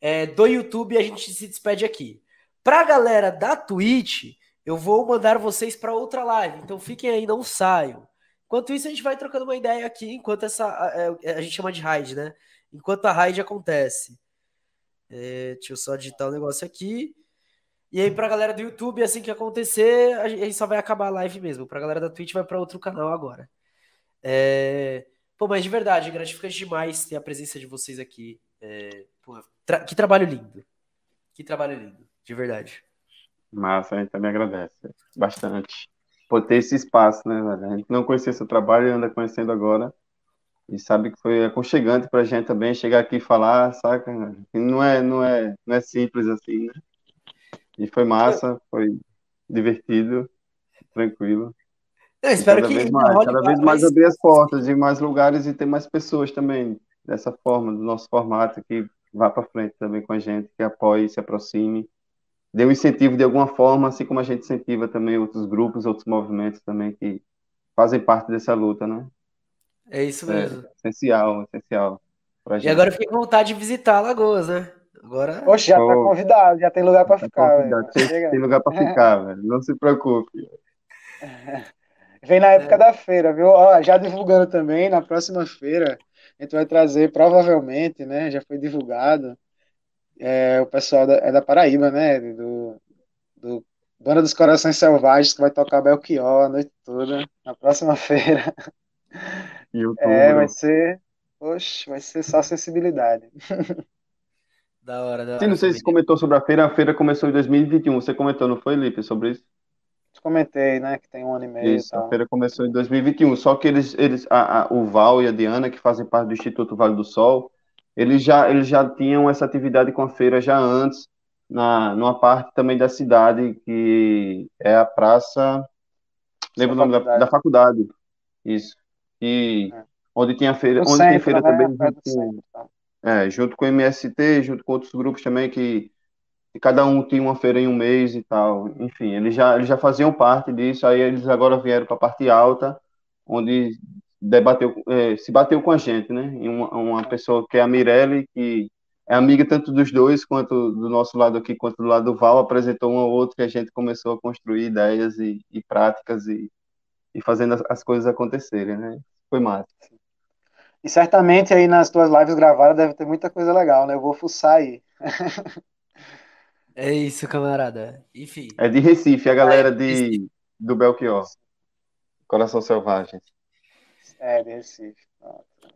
é, do YouTube, a gente se despede aqui. Para a galera da Twitch, eu vou mandar vocês para outra live, então fiquem aí, não saiam. Enquanto isso, a gente vai trocando uma ideia aqui, enquanto essa. A, a gente chama de raid, né? Enquanto a raid acontece. É, deixa eu só digitar o um negócio aqui. E aí, pra galera do YouTube, assim que acontecer, a gente só vai acabar a live mesmo. Pra galera da Twitch, vai para outro canal agora. É... Pô, mas de verdade, gratificante demais ter a presença de vocês aqui. É... tra... Que trabalho lindo. Que trabalho lindo, de verdade. Massa, a gente também agradece bastante por ter esse espaço, né, velho? A gente não conhecia seu trabalho e anda conhecendo agora. E sabe que foi aconchegante pra gente também chegar aqui e falar, saca? E não é, não é, não é simples assim, né? E foi massa, foi divertido, tranquilo. Eu espero cada que vez mais, cada vez mais abrir as portas de mais lugares e ter mais pessoas também dessa forma, do nosso formato que vá para frente também com a gente, que apoie, se aproxime dê um incentivo de alguma forma, assim como a gente incentiva também outros grupos, outros movimentos também que fazem parte dessa luta, né? É isso mesmo. É essencial, essencial. Pra gente. E agora eu fiquei com vontade de visitar Lagoas, né? Agora... Poxa, já tá convidado, já tem lugar para tá ficar. Tem, tem, lugar para ficar, velho. Não se preocupe. Vem na época é. da feira, viu? Ó, já divulgando também, na próxima feira, a gente vai trazer, provavelmente, né? Já foi divulgado, é, o pessoal da, é da Paraíba, né? Do, do Banda dos Corações Selvagens, que vai tocar Belchior a noite toda, na próxima feira. É, vai ser. Oxe, vai ser só sensibilidade. Da hora, da hora. Sim, não sei se comentou sobre a feira. A feira começou em 2021. Você comentou, não foi, Lipe, sobre isso? Comentei, né? Que tem um ano e meio. Isso, a feira começou em 2021. Só que eles, eles a, a, o Val e a Diana, que fazem parte do Instituto Vale do Sol, eles já, eles já tinham essa atividade com a feira já antes, na, numa parte também da cidade, que é a praça. Lembra o nome da, da, faculdade? Isso. E é. onde tinha feira, no onde centro, tem feira né? também. Junto com, tá. é, junto com o MST, junto com outros grupos também que cada um tinha uma feira em um mês e tal. Enfim, eles já, eles já faziam parte disso, aí eles agora vieram para a parte alta, onde debateu, é, se bateu com a gente, né? E uma, uma pessoa que é a Mirelle, que é amiga tanto dos dois, quanto do nosso lado aqui, quanto do lado do Val, apresentou um ao outro que a gente começou a construir ideias e, e práticas e, e fazendo as, as, coisas acontecerem, né? Foi massa. E certamente aí nas tuas lives gravadas deve ter muita coisa legal, né? Eu vou fuçar aí. É isso, camarada. Enfim. É de Recife, a galera de, do Belchior. Coração Selvagem. É, de Recife.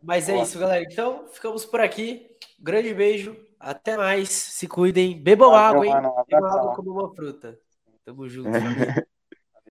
Mas é Boa. isso, galera. Então, ficamos por aqui. Grande beijo. Até mais. Se cuidem. Bebam Valeu, água, hein? Mano, Bebam água como uma fruta. Tamo junto.